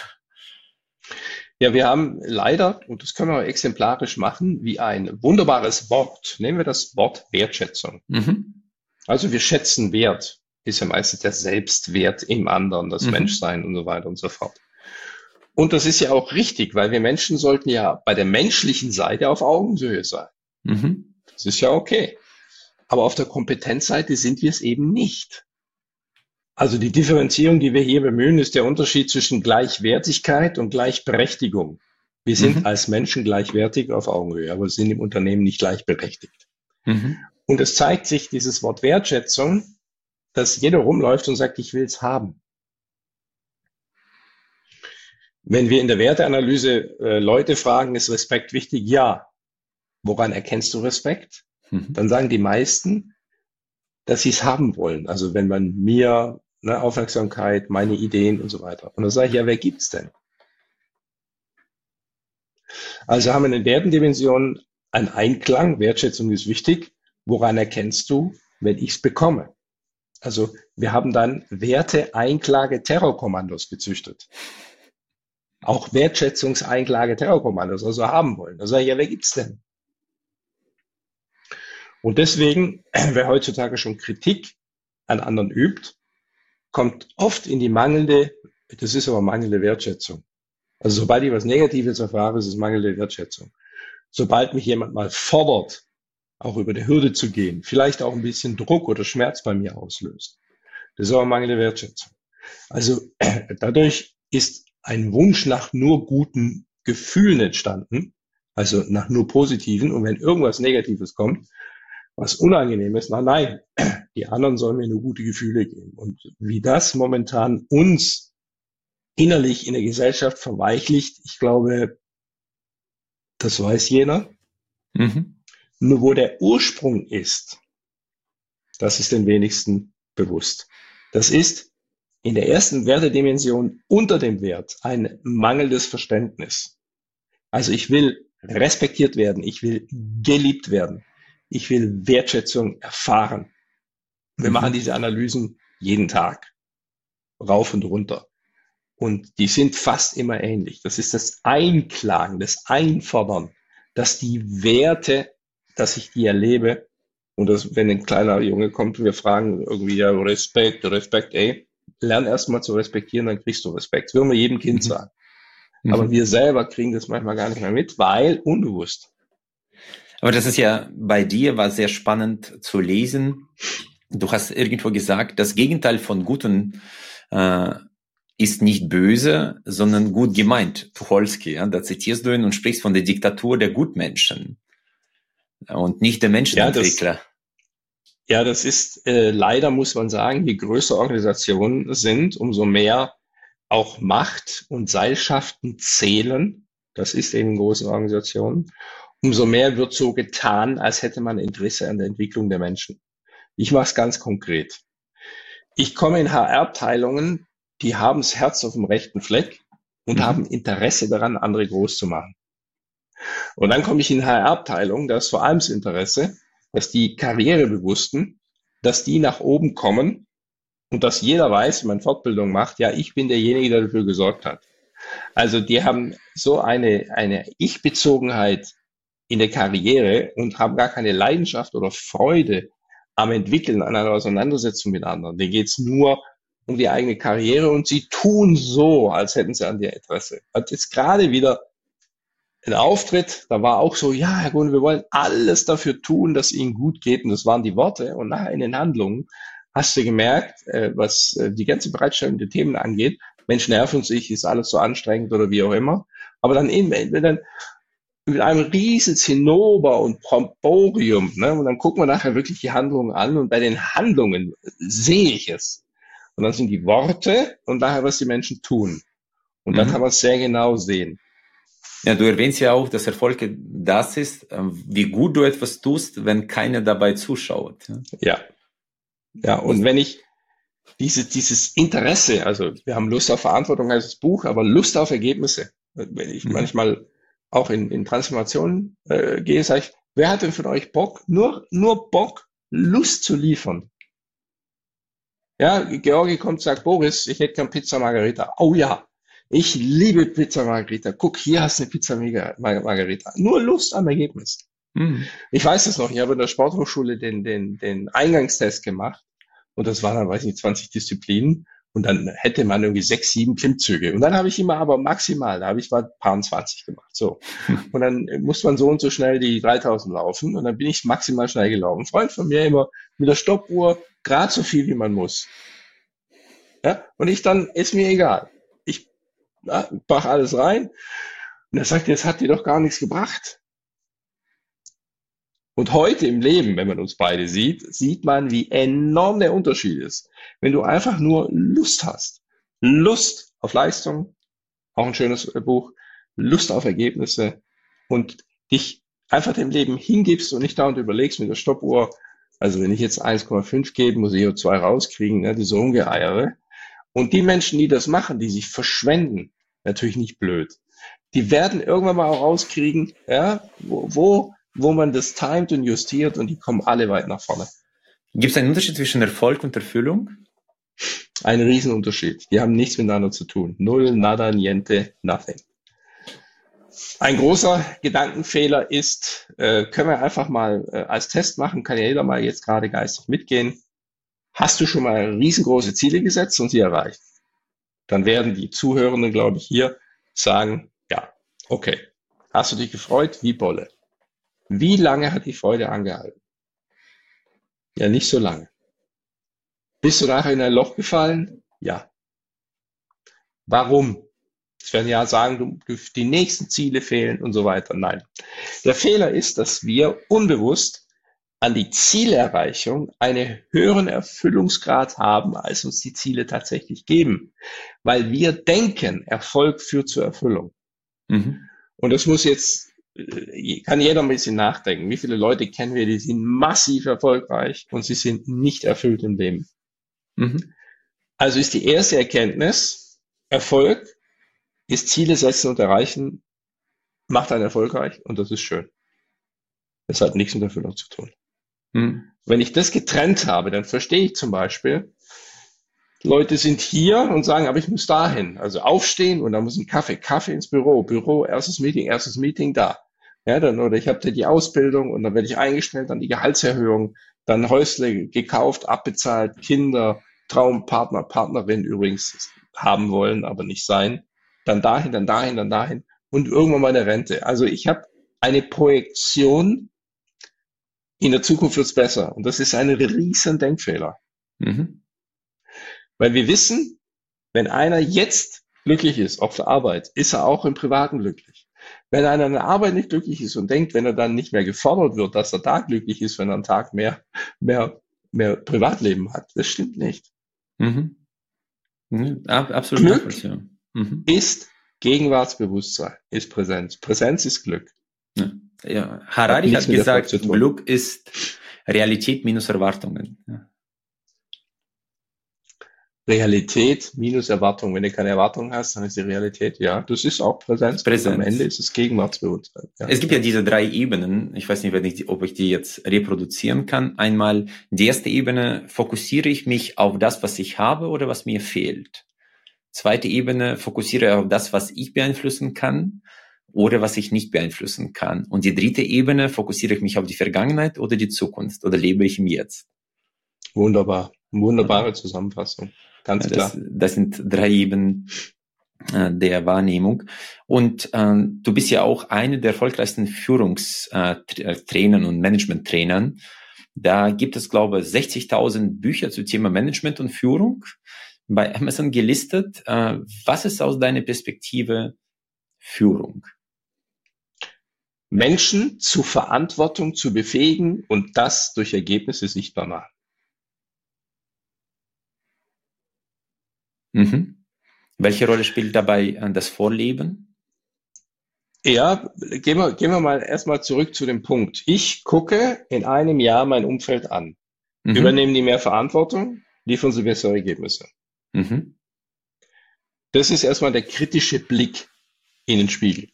Ja, wir haben leider, und das können wir exemplarisch machen, wie ein wunderbares Wort. Nehmen wir das Wort Wertschätzung. Mhm. Also wir schätzen Wert, ist ja meistens der Selbstwert im anderen, das mhm. Menschsein und so weiter und so fort. Und das ist ja auch richtig, weil wir Menschen sollten ja bei der menschlichen Seite auf Augenhöhe sein. Mhm. Das ist ja okay. Aber auf der Kompetenzseite sind wir es eben nicht. Also die Differenzierung, die wir hier bemühen, ist der Unterschied zwischen Gleichwertigkeit und Gleichberechtigung. Wir sind mhm. als Menschen gleichwertig auf Augenhöhe, aber sind im Unternehmen nicht gleichberechtigt. Mhm. Und es zeigt sich dieses Wort Wertschätzung, dass jeder rumläuft und sagt, ich will es haben. Wenn wir in der Werteanalyse äh, Leute fragen, ist Respekt wichtig? Ja. Woran erkennst du Respekt? Mhm. Dann sagen die meisten, dass sie es haben wollen. Also wenn man mir ne, Aufmerksamkeit, meine Ideen und so weiter. Und dann sage ich, ja, wer gibt's denn? Also haben wir in den Wertendimensionen einen Einklang, Wertschätzung ist wichtig. Woran erkennst du, wenn ich es bekomme? Also wir haben dann Werte, Einklage, Terrorkommandos gezüchtet auch Wertschätzungseinklage Terrorkommandos also haben wollen. Da sage ich, ja, wer gibt's denn? Und deswegen, wer heutzutage schon Kritik an anderen übt, kommt oft in die mangelnde, das ist aber mangelnde Wertschätzung. Also sobald ich was Negatives erfahre, ist es mangelnde Wertschätzung. Sobald mich jemand mal fordert, auch über die Hürde zu gehen, vielleicht auch ein bisschen Druck oder Schmerz bei mir auslöst, das ist aber mangelnde Wertschätzung. Also dadurch ist ein Wunsch nach nur guten Gefühlen entstanden, also nach nur positiven. Und wenn irgendwas Negatives kommt, was unangenehm ist, na nein, die anderen sollen mir nur gute Gefühle geben. Und wie das momentan uns innerlich in der Gesellschaft verweichlicht, ich glaube, das weiß jener. Mhm. Nur wo der Ursprung ist, das ist den wenigsten bewusst. Das ist in der ersten Wertedimension unter dem Wert ein mangelndes Verständnis. Also ich will respektiert werden, ich will geliebt werden, ich will Wertschätzung erfahren. Wir mhm. machen diese Analysen jeden Tag, rauf und runter. Und die sind fast immer ähnlich. Das ist das Einklagen, das Einfordern, dass die Werte, dass ich die erlebe, und das, wenn ein kleiner Junge kommt, wir fragen irgendwie ja Respekt, Respekt, ey, lern erstmal zu respektieren, dann kriegst du Respekt. Das würden wir jedem Kind mhm. sagen. Mhm. Aber wir selber kriegen das manchmal gar nicht mehr mit, weil unbewusst. Aber das ist ja bei dir war sehr spannend zu lesen. Du hast irgendwo gesagt, das Gegenteil von guten äh, ist nicht böse, sondern gut gemeint. Tucholsky, ja, da zitierst du ihn und sprichst von der Diktatur der Gutmenschen und nicht der Menschenentwickler. Ja, ja, das ist äh, leider, muss man sagen, je größer Organisationen sind, umso mehr auch Macht und Seilschaften zählen. Das ist eben in großen Organisationen. Umso mehr wird so getan, als hätte man Interesse an der Entwicklung der Menschen. Ich mache es ganz konkret. Ich komme in HR-Abteilungen, die haben das Herz auf dem rechten Fleck und mhm. haben Interesse daran, andere groß zu machen. Und dann komme ich in HR-Abteilungen, da ist vor allem das Interesse, dass die Karrierebewussten, dass die nach oben kommen und dass jeder weiß, wenn man Fortbildung macht, ja, ich bin derjenige, der dafür gesorgt hat. Also die haben so eine, eine Ich-Bezogenheit in der Karriere und haben gar keine Leidenschaft oder Freude am Entwickeln an einer Auseinandersetzung mit anderen. Denen geht's nur um die eigene Karriere und sie tun so, als hätten sie an dir Interesse. Hat jetzt gerade wieder ein Auftritt, da war auch so, ja, Herr Gunn, wir wollen alles dafür tun, dass Ihnen gut geht. Und das waren die Worte. Und nachher in den Handlungen hast du gemerkt, äh, was äh, die ganze Bereitstellung der Themen angeht, Mensch nerven sich, ist alles so anstrengend oder wie auch immer. Aber dann eben, wenn dann mit einem riesen Zinnober und Promporium, ne, und dann gucken wir nachher wirklich die Handlungen an und bei den Handlungen sehe ich es. Und dann sind die Worte und nachher, was die Menschen tun. Und mhm. dann kann man es sehr genau sehen. Ja, du erwähnst ja auch, dass Erfolg das ist, ähm, wie gut du etwas tust, wenn keiner dabei zuschaut. Ja. Ja, und wenn ich diese, dieses Interesse, also wir haben Lust auf Verantwortung heißt das Buch, aber Lust auf Ergebnisse. Wenn ich mhm. manchmal auch in, in Transformationen äh, gehe, sage ich, wer hat denn von euch Bock, nur, nur Bock, Lust zu liefern? Ja, Georgi kommt, sagt, Boris, ich hätte gern Pizza Margarita. Oh ja, ich liebe Pizza Margarita. Guck, hier hast du eine Pizza Margarita. Nur Lust am Ergebnis. Mhm. Ich weiß es noch, ich habe in der Sporthochschule den, den, den Eingangstest gemacht und das waren dann, weiß ich nicht, 20 Disziplinen und dann hätte man irgendwie sechs, sieben Klimmzüge. Und dann habe ich immer aber maximal, da habe ich mal paar 20 gemacht. So. Und dann muss man so und so schnell die 3000 laufen. Und dann bin ich maximal schnell gelaufen. Ein Freund von mir immer mit der Stoppuhr gerade so viel, wie man muss. Ja? Und ich dann, ist mir egal na, alles rein. Und er sagt, das hat dir doch gar nichts gebracht. Und heute im Leben, wenn man uns beide sieht, sieht man, wie enorm der Unterschied ist. Wenn du einfach nur Lust hast. Lust auf Leistung, auch ein schönes Buch, Lust auf Ergebnisse und dich einfach dem Leben hingibst und nicht dauernd überlegst mit der Stoppuhr, also wenn ich jetzt 1,5 gebe, muss ich hier 2 rauskriegen, ne, diese Ungeeiere. Und die Menschen, die das machen, die sich verschwenden, natürlich nicht blöd. Die werden irgendwann mal auch rauskriegen, ja, wo, wo, wo man das timet und justiert und die kommen alle weit nach vorne. Gibt es einen Unterschied zwischen Erfolg und Erfüllung? Ein Riesenunterschied. Die haben nichts miteinander zu tun. Null, nada, niente, nothing. Ein großer Gedankenfehler ist, äh, können wir einfach mal äh, als Test machen, kann ja jeder mal jetzt gerade geistig mitgehen. Hast du schon mal riesengroße Ziele gesetzt und sie erreicht? Dann werden die Zuhörenden, glaube ich, hier sagen, ja, okay, hast du dich gefreut? Wie Bolle. Wie lange hat die Freude angehalten? Ja, nicht so lange. Bist du nachher in ein Loch gefallen? Ja. Warum? Es werden ja sagen, die nächsten Ziele fehlen und so weiter. Nein. Der Fehler ist, dass wir unbewusst an die Zielerreichung einen höheren Erfüllungsgrad haben, als uns die Ziele tatsächlich geben. Weil wir denken, Erfolg führt zur Erfüllung. Mhm. Und das muss jetzt, äh, kann jeder ein bisschen nachdenken. Wie viele Leute kennen wir, die sind massiv erfolgreich und sie sind nicht erfüllt im Leben. Mhm. Also ist die erste Erkenntnis, Erfolg ist Ziele setzen und erreichen, macht einen erfolgreich und das ist schön. Das hat nichts mit Erfüllung zu tun. Hm. Wenn ich das getrennt habe, dann verstehe ich zum Beispiel, Leute sind hier und sagen, aber ich muss dahin. Also aufstehen und dann muss ein Kaffee, Kaffee ins Büro, Büro, erstes Meeting, erstes Meeting da. Ja, dann, oder ich habe da die Ausbildung und dann werde ich eingestellt, dann die Gehaltserhöhung, dann Häusle gekauft, abbezahlt, Kinder, Traumpartner, Partnerin übrigens haben wollen, aber nicht sein. Dann dahin, dann dahin, dann dahin und irgendwann meine Rente. Also ich habe eine Projektion in der Zukunft wird's besser. Und das ist ein riesen Denkfehler. Mhm. Weil wir wissen, wenn einer jetzt glücklich ist auf der Arbeit, ist er auch im Privaten glücklich. Wenn einer in der Arbeit nicht glücklich ist und denkt, wenn er dann nicht mehr gefordert wird, dass er da glücklich ist, wenn er einen Tag mehr, mehr, mehr Privatleben hat, das stimmt nicht. Mhm. Mhm. Absolut. Glück mhm. ist Gegenwartsbewusstsein, ist Präsenz. Präsenz ist Glück. Ja. Ja, Harari hat, hat gesagt, Glück ist Realität minus Erwartungen. Ja. Realität minus Erwartung. Wenn du keine Erwartung hast, dann ist die Realität, ja, das ist auch Präsenz. Präsenz. Am Ende ist es Gegenwartsbewusstsein. Ja. Es gibt ja diese drei Ebenen. Ich weiß nicht, ich, ob ich die jetzt reproduzieren kann. Einmal, die erste Ebene, fokussiere ich mich auf das, was ich habe oder was mir fehlt. Zweite Ebene, fokussiere auf das, was ich beeinflussen kann oder was ich nicht beeinflussen kann. Und die dritte Ebene, fokussiere ich mich auf die Vergangenheit oder die Zukunft oder lebe ich im Jetzt? Wunderbar. Wunderbare Zusammenfassung. Ganz ja, klar. Das, das, sind drei Ebenen äh, der Wahrnehmung. Und äh, du bist ja auch eine der erfolgreichsten Führungstrainern und Management-Trainern. Da gibt es, glaube ich, 60.000 Bücher zu Thema Management und Führung bei Amazon gelistet. Äh, was ist aus deiner Perspektive Führung? Menschen zu Verantwortung zu befähigen und das durch Ergebnisse sichtbar machen. Mhm. Welche Rolle spielt dabei äh, das Vorleben? Ja, gehen wir, gehen wir mal erstmal zurück zu dem Punkt. Ich gucke in einem Jahr mein Umfeld an. Mhm. Übernehmen die mehr Verantwortung, liefern sie bessere Ergebnisse. Mhm. Das ist erstmal der kritische Blick in den Spiegel.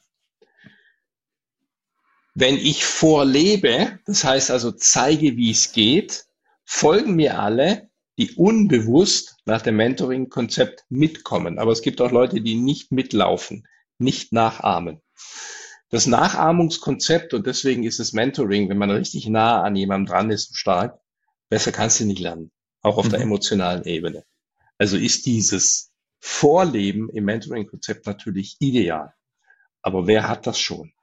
Wenn ich vorlebe, das heißt also zeige, wie es geht, folgen mir alle, die unbewusst nach dem Mentoring-Konzept mitkommen. Aber es gibt auch Leute, die nicht mitlaufen, nicht nachahmen. Das Nachahmungskonzept, und deswegen ist das Mentoring, wenn man richtig nah an jemandem dran ist, stark, besser kannst du nicht lernen, auch auf mhm. der emotionalen Ebene. Also ist dieses Vorleben im Mentoring-Konzept natürlich ideal. Aber wer hat das schon?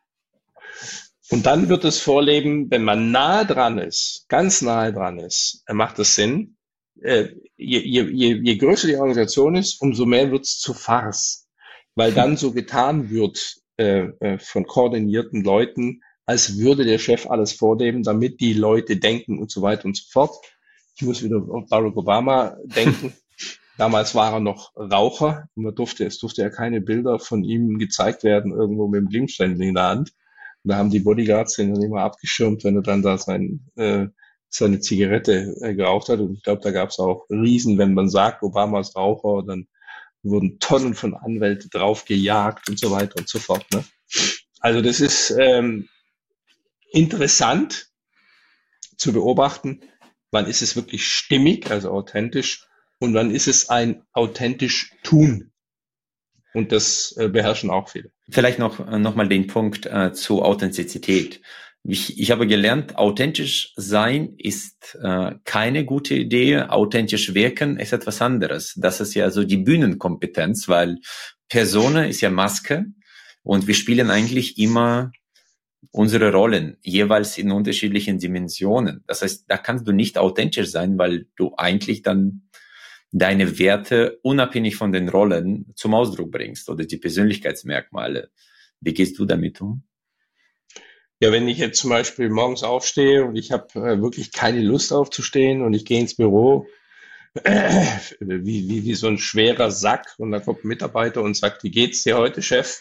Und dann wird es Vorleben, wenn man nahe dran ist, ganz nahe dran ist, macht es Sinn. Äh, je, je, je, je größer die Organisation ist, umso mehr wird es zu Farce, weil dann so getan wird äh, äh, von koordinierten Leuten, als würde der Chef alles vorleben, damit die Leute denken und so weiter und so fort. Ich muss wieder auf Barack Obama denken. Damals war er noch Raucher und man durfte, es durfte ja keine Bilder von ihm gezeigt werden, irgendwo mit dem Glimmständel in der Hand. Da haben die Bodyguards den dann immer abgeschirmt, wenn er dann da sein, äh, seine Zigarette äh, geraucht hat. Und ich glaube, da gab es auch Riesen, wenn man sagt, Obamas Raucher, dann wurden Tonnen von Anwälten drauf gejagt und so weiter und so fort. Ne? Also das ist ähm, interessant zu beobachten, wann ist es wirklich stimmig, also authentisch, und wann ist es ein authentisch Tun. Und das äh, beherrschen auch viele. Vielleicht noch, äh, noch mal den Punkt äh, zu Authentizität. Ich, ich habe gelernt, authentisch sein ist äh, keine gute Idee. Authentisch wirken ist etwas anderes. Das ist ja so die Bühnenkompetenz, weil Persona ist ja Maske und wir spielen eigentlich immer unsere Rollen jeweils in unterschiedlichen Dimensionen. Das heißt, da kannst du nicht authentisch sein, weil du eigentlich dann deine Werte unabhängig von den Rollen zum Ausdruck bringst oder die Persönlichkeitsmerkmale. Wie gehst du damit um? Ja, wenn ich jetzt zum Beispiel morgens aufstehe und ich habe äh, wirklich keine Lust aufzustehen und ich gehe ins Büro, äh, wie, wie, wie so ein schwerer Sack und da kommt ein Mitarbeiter und sagt, wie geht's dir heute, Chef?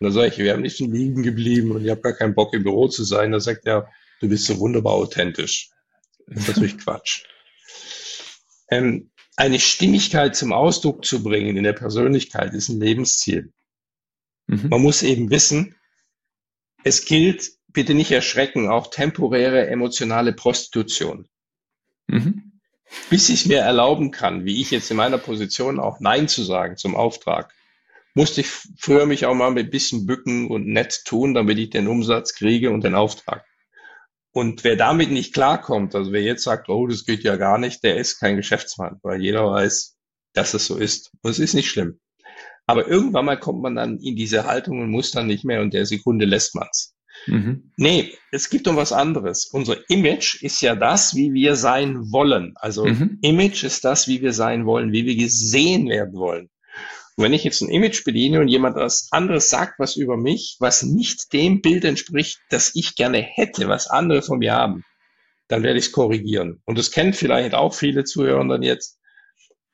Und dann sage ich, wir haben nicht liegen geblieben und ich habe gar keinen Bock im Büro zu sein. Da sagt er, du bist so wunderbar authentisch. Das ist natürlich Quatsch. Ähm, eine Stimmigkeit zum Ausdruck zu bringen in der Persönlichkeit ist ein Lebensziel. Mhm. Man muss eben wissen, es gilt, bitte nicht erschrecken, auch temporäre emotionale Prostitution. Mhm. Bis ich mir erlauben kann, wie ich jetzt in meiner Position auch Nein zu sagen zum Auftrag, musste ich früher mich auch mal ein bisschen bücken und nett tun, damit ich den Umsatz kriege und den Auftrag. Und wer damit nicht klarkommt, also wer jetzt sagt, oh, das geht ja gar nicht, der ist kein Geschäftsmann, weil jeder weiß, dass es so ist. Und es ist nicht schlimm. Aber irgendwann mal kommt man dann in diese Haltung und muss dann nicht mehr und der Sekunde lässt man's. Mhm. Nee, es gibt um was anderes. Unser Image ist ja das, wie wir sein wollen. Also mhm. Image ist das, wie wir sein wollen, wie wir gesehen werden wollen. Und wenn ich jetzt ein Image bediene und jemand was anderes sagt was über mich, was nicht dem Bild entspricht, das ich gerne hätte, was andere von mir haben, dann werde ich es korrigieren. Und das kennen vielleicht auch viele Zuhörer dann jetzt.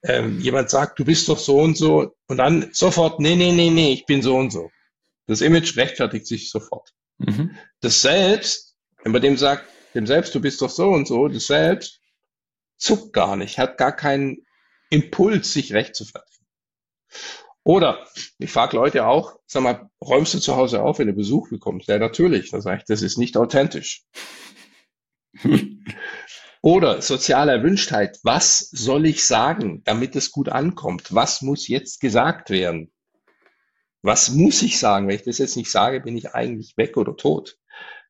Ähm, jemand sagt, du bist doch so und so, und dann sofort, nee, nee, nee, nee, ich bin so und so. Das Image rechtfertigt sich sofort. Mhm. Das Selbst, wenn man dem sagt, dem Selbst, du bist doch so und so, das Selbst zuckt gar nicht, hat gar keinen Impuls, sich recht zu. Oder ich frage Leute auch, sag mal, räumst du zu Hause auf, wenn du Besuch bekommst? Ja, natürlich. Da sage ich, das ist nicht authentisch. Oder soziale Erwünschtheit. Was soll ich sagen, damit es gut ankommt? Was muss jetzt gesagt werden? Was muss ich sagen? Wenn ich das jetzt nicht sage, bin ich eigentlich weg oder tot.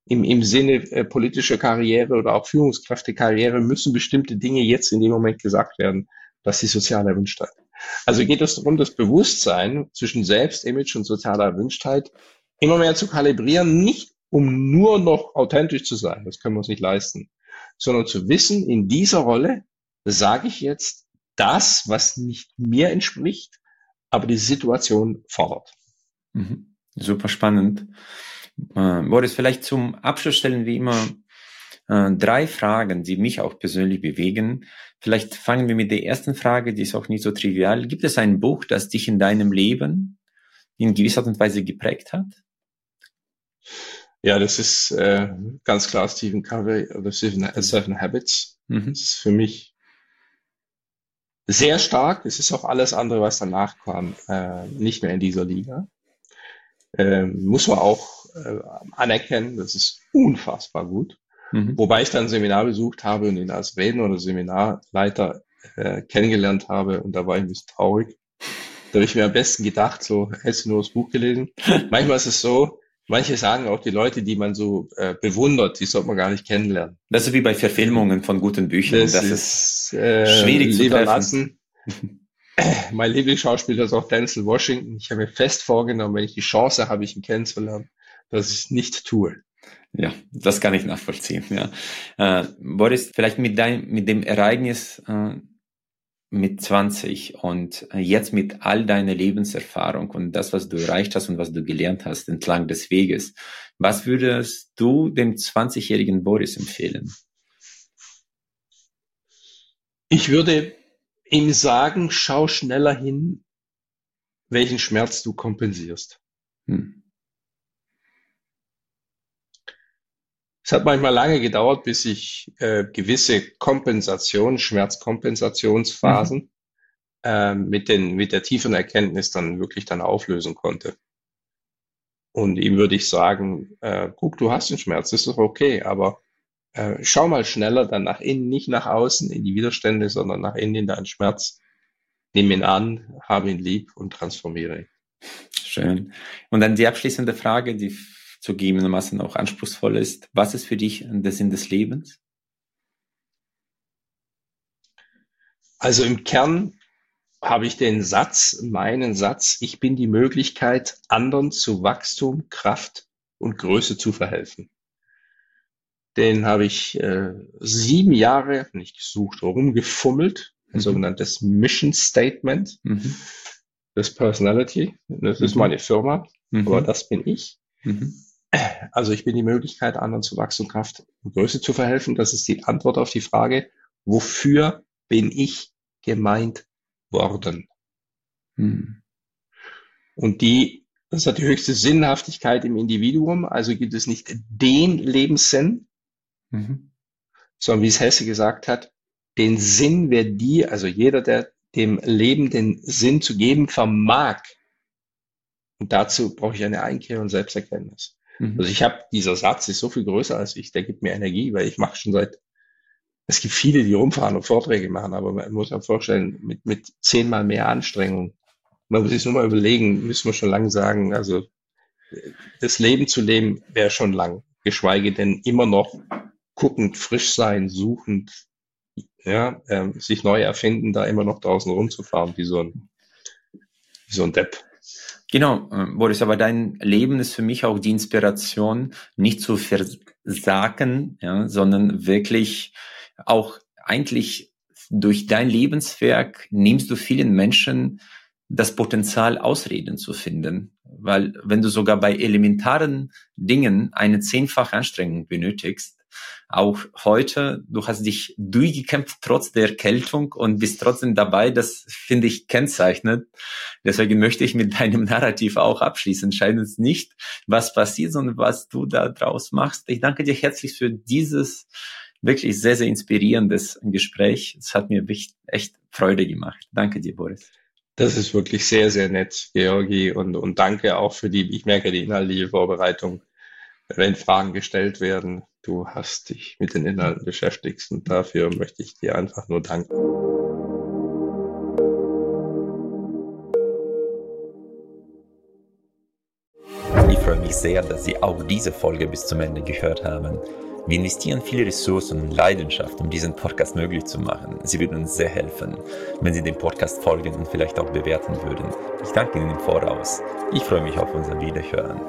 Im, im Sinne äh, politischer Karriere oder auch Führungskräftekarriere müssen bestimmte Dinge jetzt in dem Moment gesagt werden. Das ist die soziale Erwünschtheit. Also geht es darum, das Bewusstsein zwischen Selbstimage und sozialer Erwünschtheit immer mehr zu kalibrieren, nicht um nur noch authentisch zu sein, das können wir uns nicht leisten, sondern zu wissen, in dieser Rolle sage ich jetzt das, was nicht mir entspricht, aber die Situation fordert. Mhm. Super spannend. Äh, Boris, vielleicht zum Abschluss stellen wir immer äh, drei Fragen, die mich auch persönlich bewegen. Vielleicht fangen wir mit der ersten Frage, die ist auch nicht so trivial. Gibt es ein Buch, das dich in deinem Leben in gewisser Art und Weise geprägt hat? Ja, das ist äh, ganz klar Stephen Covey oder Seven, äh, Seven Habits. Mhm. Das ist für mich sehr stark. Es ist auch alles andere, was danach kam, äh, nicht mehr in dieser Liga. Äh, muss man auch äh, anerkennen, das ist unfassbar gut. Mhm. Wobei ich dann ein Seminar besucht habe und ihn als Redner oder Seminarleiter äh, kennengelernt habe und da war ich ein bisschen traurig. Da habe ich mir am besten gedacht, so, hättest du nur das Buch gelesen? Manchmal ist es so, manche sagen auch die Leute, die man so äh, bewundert, die sollte man gar nicht kennenlernen. Das ist wie bei Verfilmungen von guten Büchern. Das, das ist, ist äh, schwierig zu lassen. mein Lieblingsschauspieler ist auch Denzel Washington. Ich habe mir fest vorgenommen, wenn ich die Chance habe, ihn kennenzulernen, dass ich es nicht tue. Ja, das kann ich nachvollziehen. Ja. Äh, Boris, vielleicht mit, dein, mit dem Ereignis äh, mit 20 und äh, jetzt mit all deiner Lebenserfahrung und das, was du erreicht hast und was du gelernt hast entlang des Weges, was würdest du dem 20-jährigen Boris empfehlen? Ich würde ihm sagen, schau schneller hin, welchen Schmerz du kompensierst. Hm. Es hat manchmal lange gedauert, bis ich äh, gewisse Kompensation, Schmerzkompensationsphasen mhm. äh, mit, den, mit der tiefen Erkenntnis dann wirklich dann auflösen konnte. Und ihm würde ich sagen, äh, guck, du hast den Schmerz, das ist doch okay, aber äh, schau mal schneller dann nach innen, nicht nach außen in die Widerstände, sondern nach innen in deinen Schmerz. Nimm ihn an, habe ihn lieb und transformiere ihn. Schön. Und dann die abschließende Frage, die zugegebenermaßen auch anspruchsvoll ist. Was ist für dich der Sinn des Lebens? Also im Kern habe ich den Satz, meinen Satz, ich bin die Möglichkeit, anderen zu Wachstum, Kraft und Größe zu verhelfen. Den habe ich äh, sieben Jahre nicht gesucht, rumgefummelt, ein mhm. sogenanntes Mission Statement. Mhm. Das Personality, das ist mhm. meine Firma, aber mhm. das bin ich. Mhm. Also ich bin die Möglichkeit, anderen zu Wachstum, Kraft und Größe zu verhelfen. Das ist die Antwort auf die Frage, wofür bin ich gemeint worden? Hm. Und die, das hat die höchste Sinnhaftigkeit im Individuum. Also gibt es nicht den Lebenssinn, mhm. sondern wie es Hesse gesagt hat, den Sinn, wer die, also jeder, der dem Leben den Sinn zu geben vermag. Und dazu brauche ich eine Einkehr und Selbsterkenntnis. Mhm. Also ich habe, dieser Satz ist so viel größer als ich, der gibt mir Energie, weil ich mache schon seit, es gibt viele, die rumfahren und Vorträge machen, aber man muss sich vorstellen, mit, mit zehnmal mehr Anstrengung. Man muss sich nur mal überlegen, müssen wir schon lang sagen, also das Leben zu leben wäre schon lang, geschweige denn immer noch guckend, frisch sein, suchend, ja, äh, sich neu erfinden, da immer noch draußen rumzufahren, wie so ein, wie so ein Depp. Genau, äh, Boris, aber dein Leben ist für mich auch die Inspiration, nicht zu versagen, ja, sondern wirklich auch eigentlich durch dein Lebenswerk nimmst du vielen Menschen das Potenzial, Ausreden zu finden. Weil wenn du sogar bei elementaren Dingen eine zehnfache Anstrengung benötigst, auch heute, du hast dich durchgekämpft trotz der Erkältung und bist trotzdem dabei. Das finde ich kennzeichnet. Deswegen möchte ich mit deinem Narrativ auch abschließen. Entscheidend ist nicht, was passiert, sondern was du da draus machst. Ich danke dir herzlich für dieses wirklich sehr, sehr inspirierendes Gespräch. Es hat mir echt Freude gemacht. Danke dir, Boris. Das ist wirklich sehr, sehr nett, Georgi. Und, und danke auch für die, ich merke die inhaltliche Vorbereitung wenn Fragen gestellt werden, du hast dich mit den Inhalten beschäftigt und dafür möchte ich dir einfach nur danken. Ich freue mich sehr, dass Sie auch diese Folge bis zum Ende gehört haben. Wir investieren viele Ressourcen und Leidenschaft, um diesen Podcast möglich zu machen. Sie würden uns sehr helfen, wenn Sie dem Podcast folgen und vielleicht auch bewerten würden. Ich danke Ihnen im Voraus. Ich freue mich auf unser Wiederhören.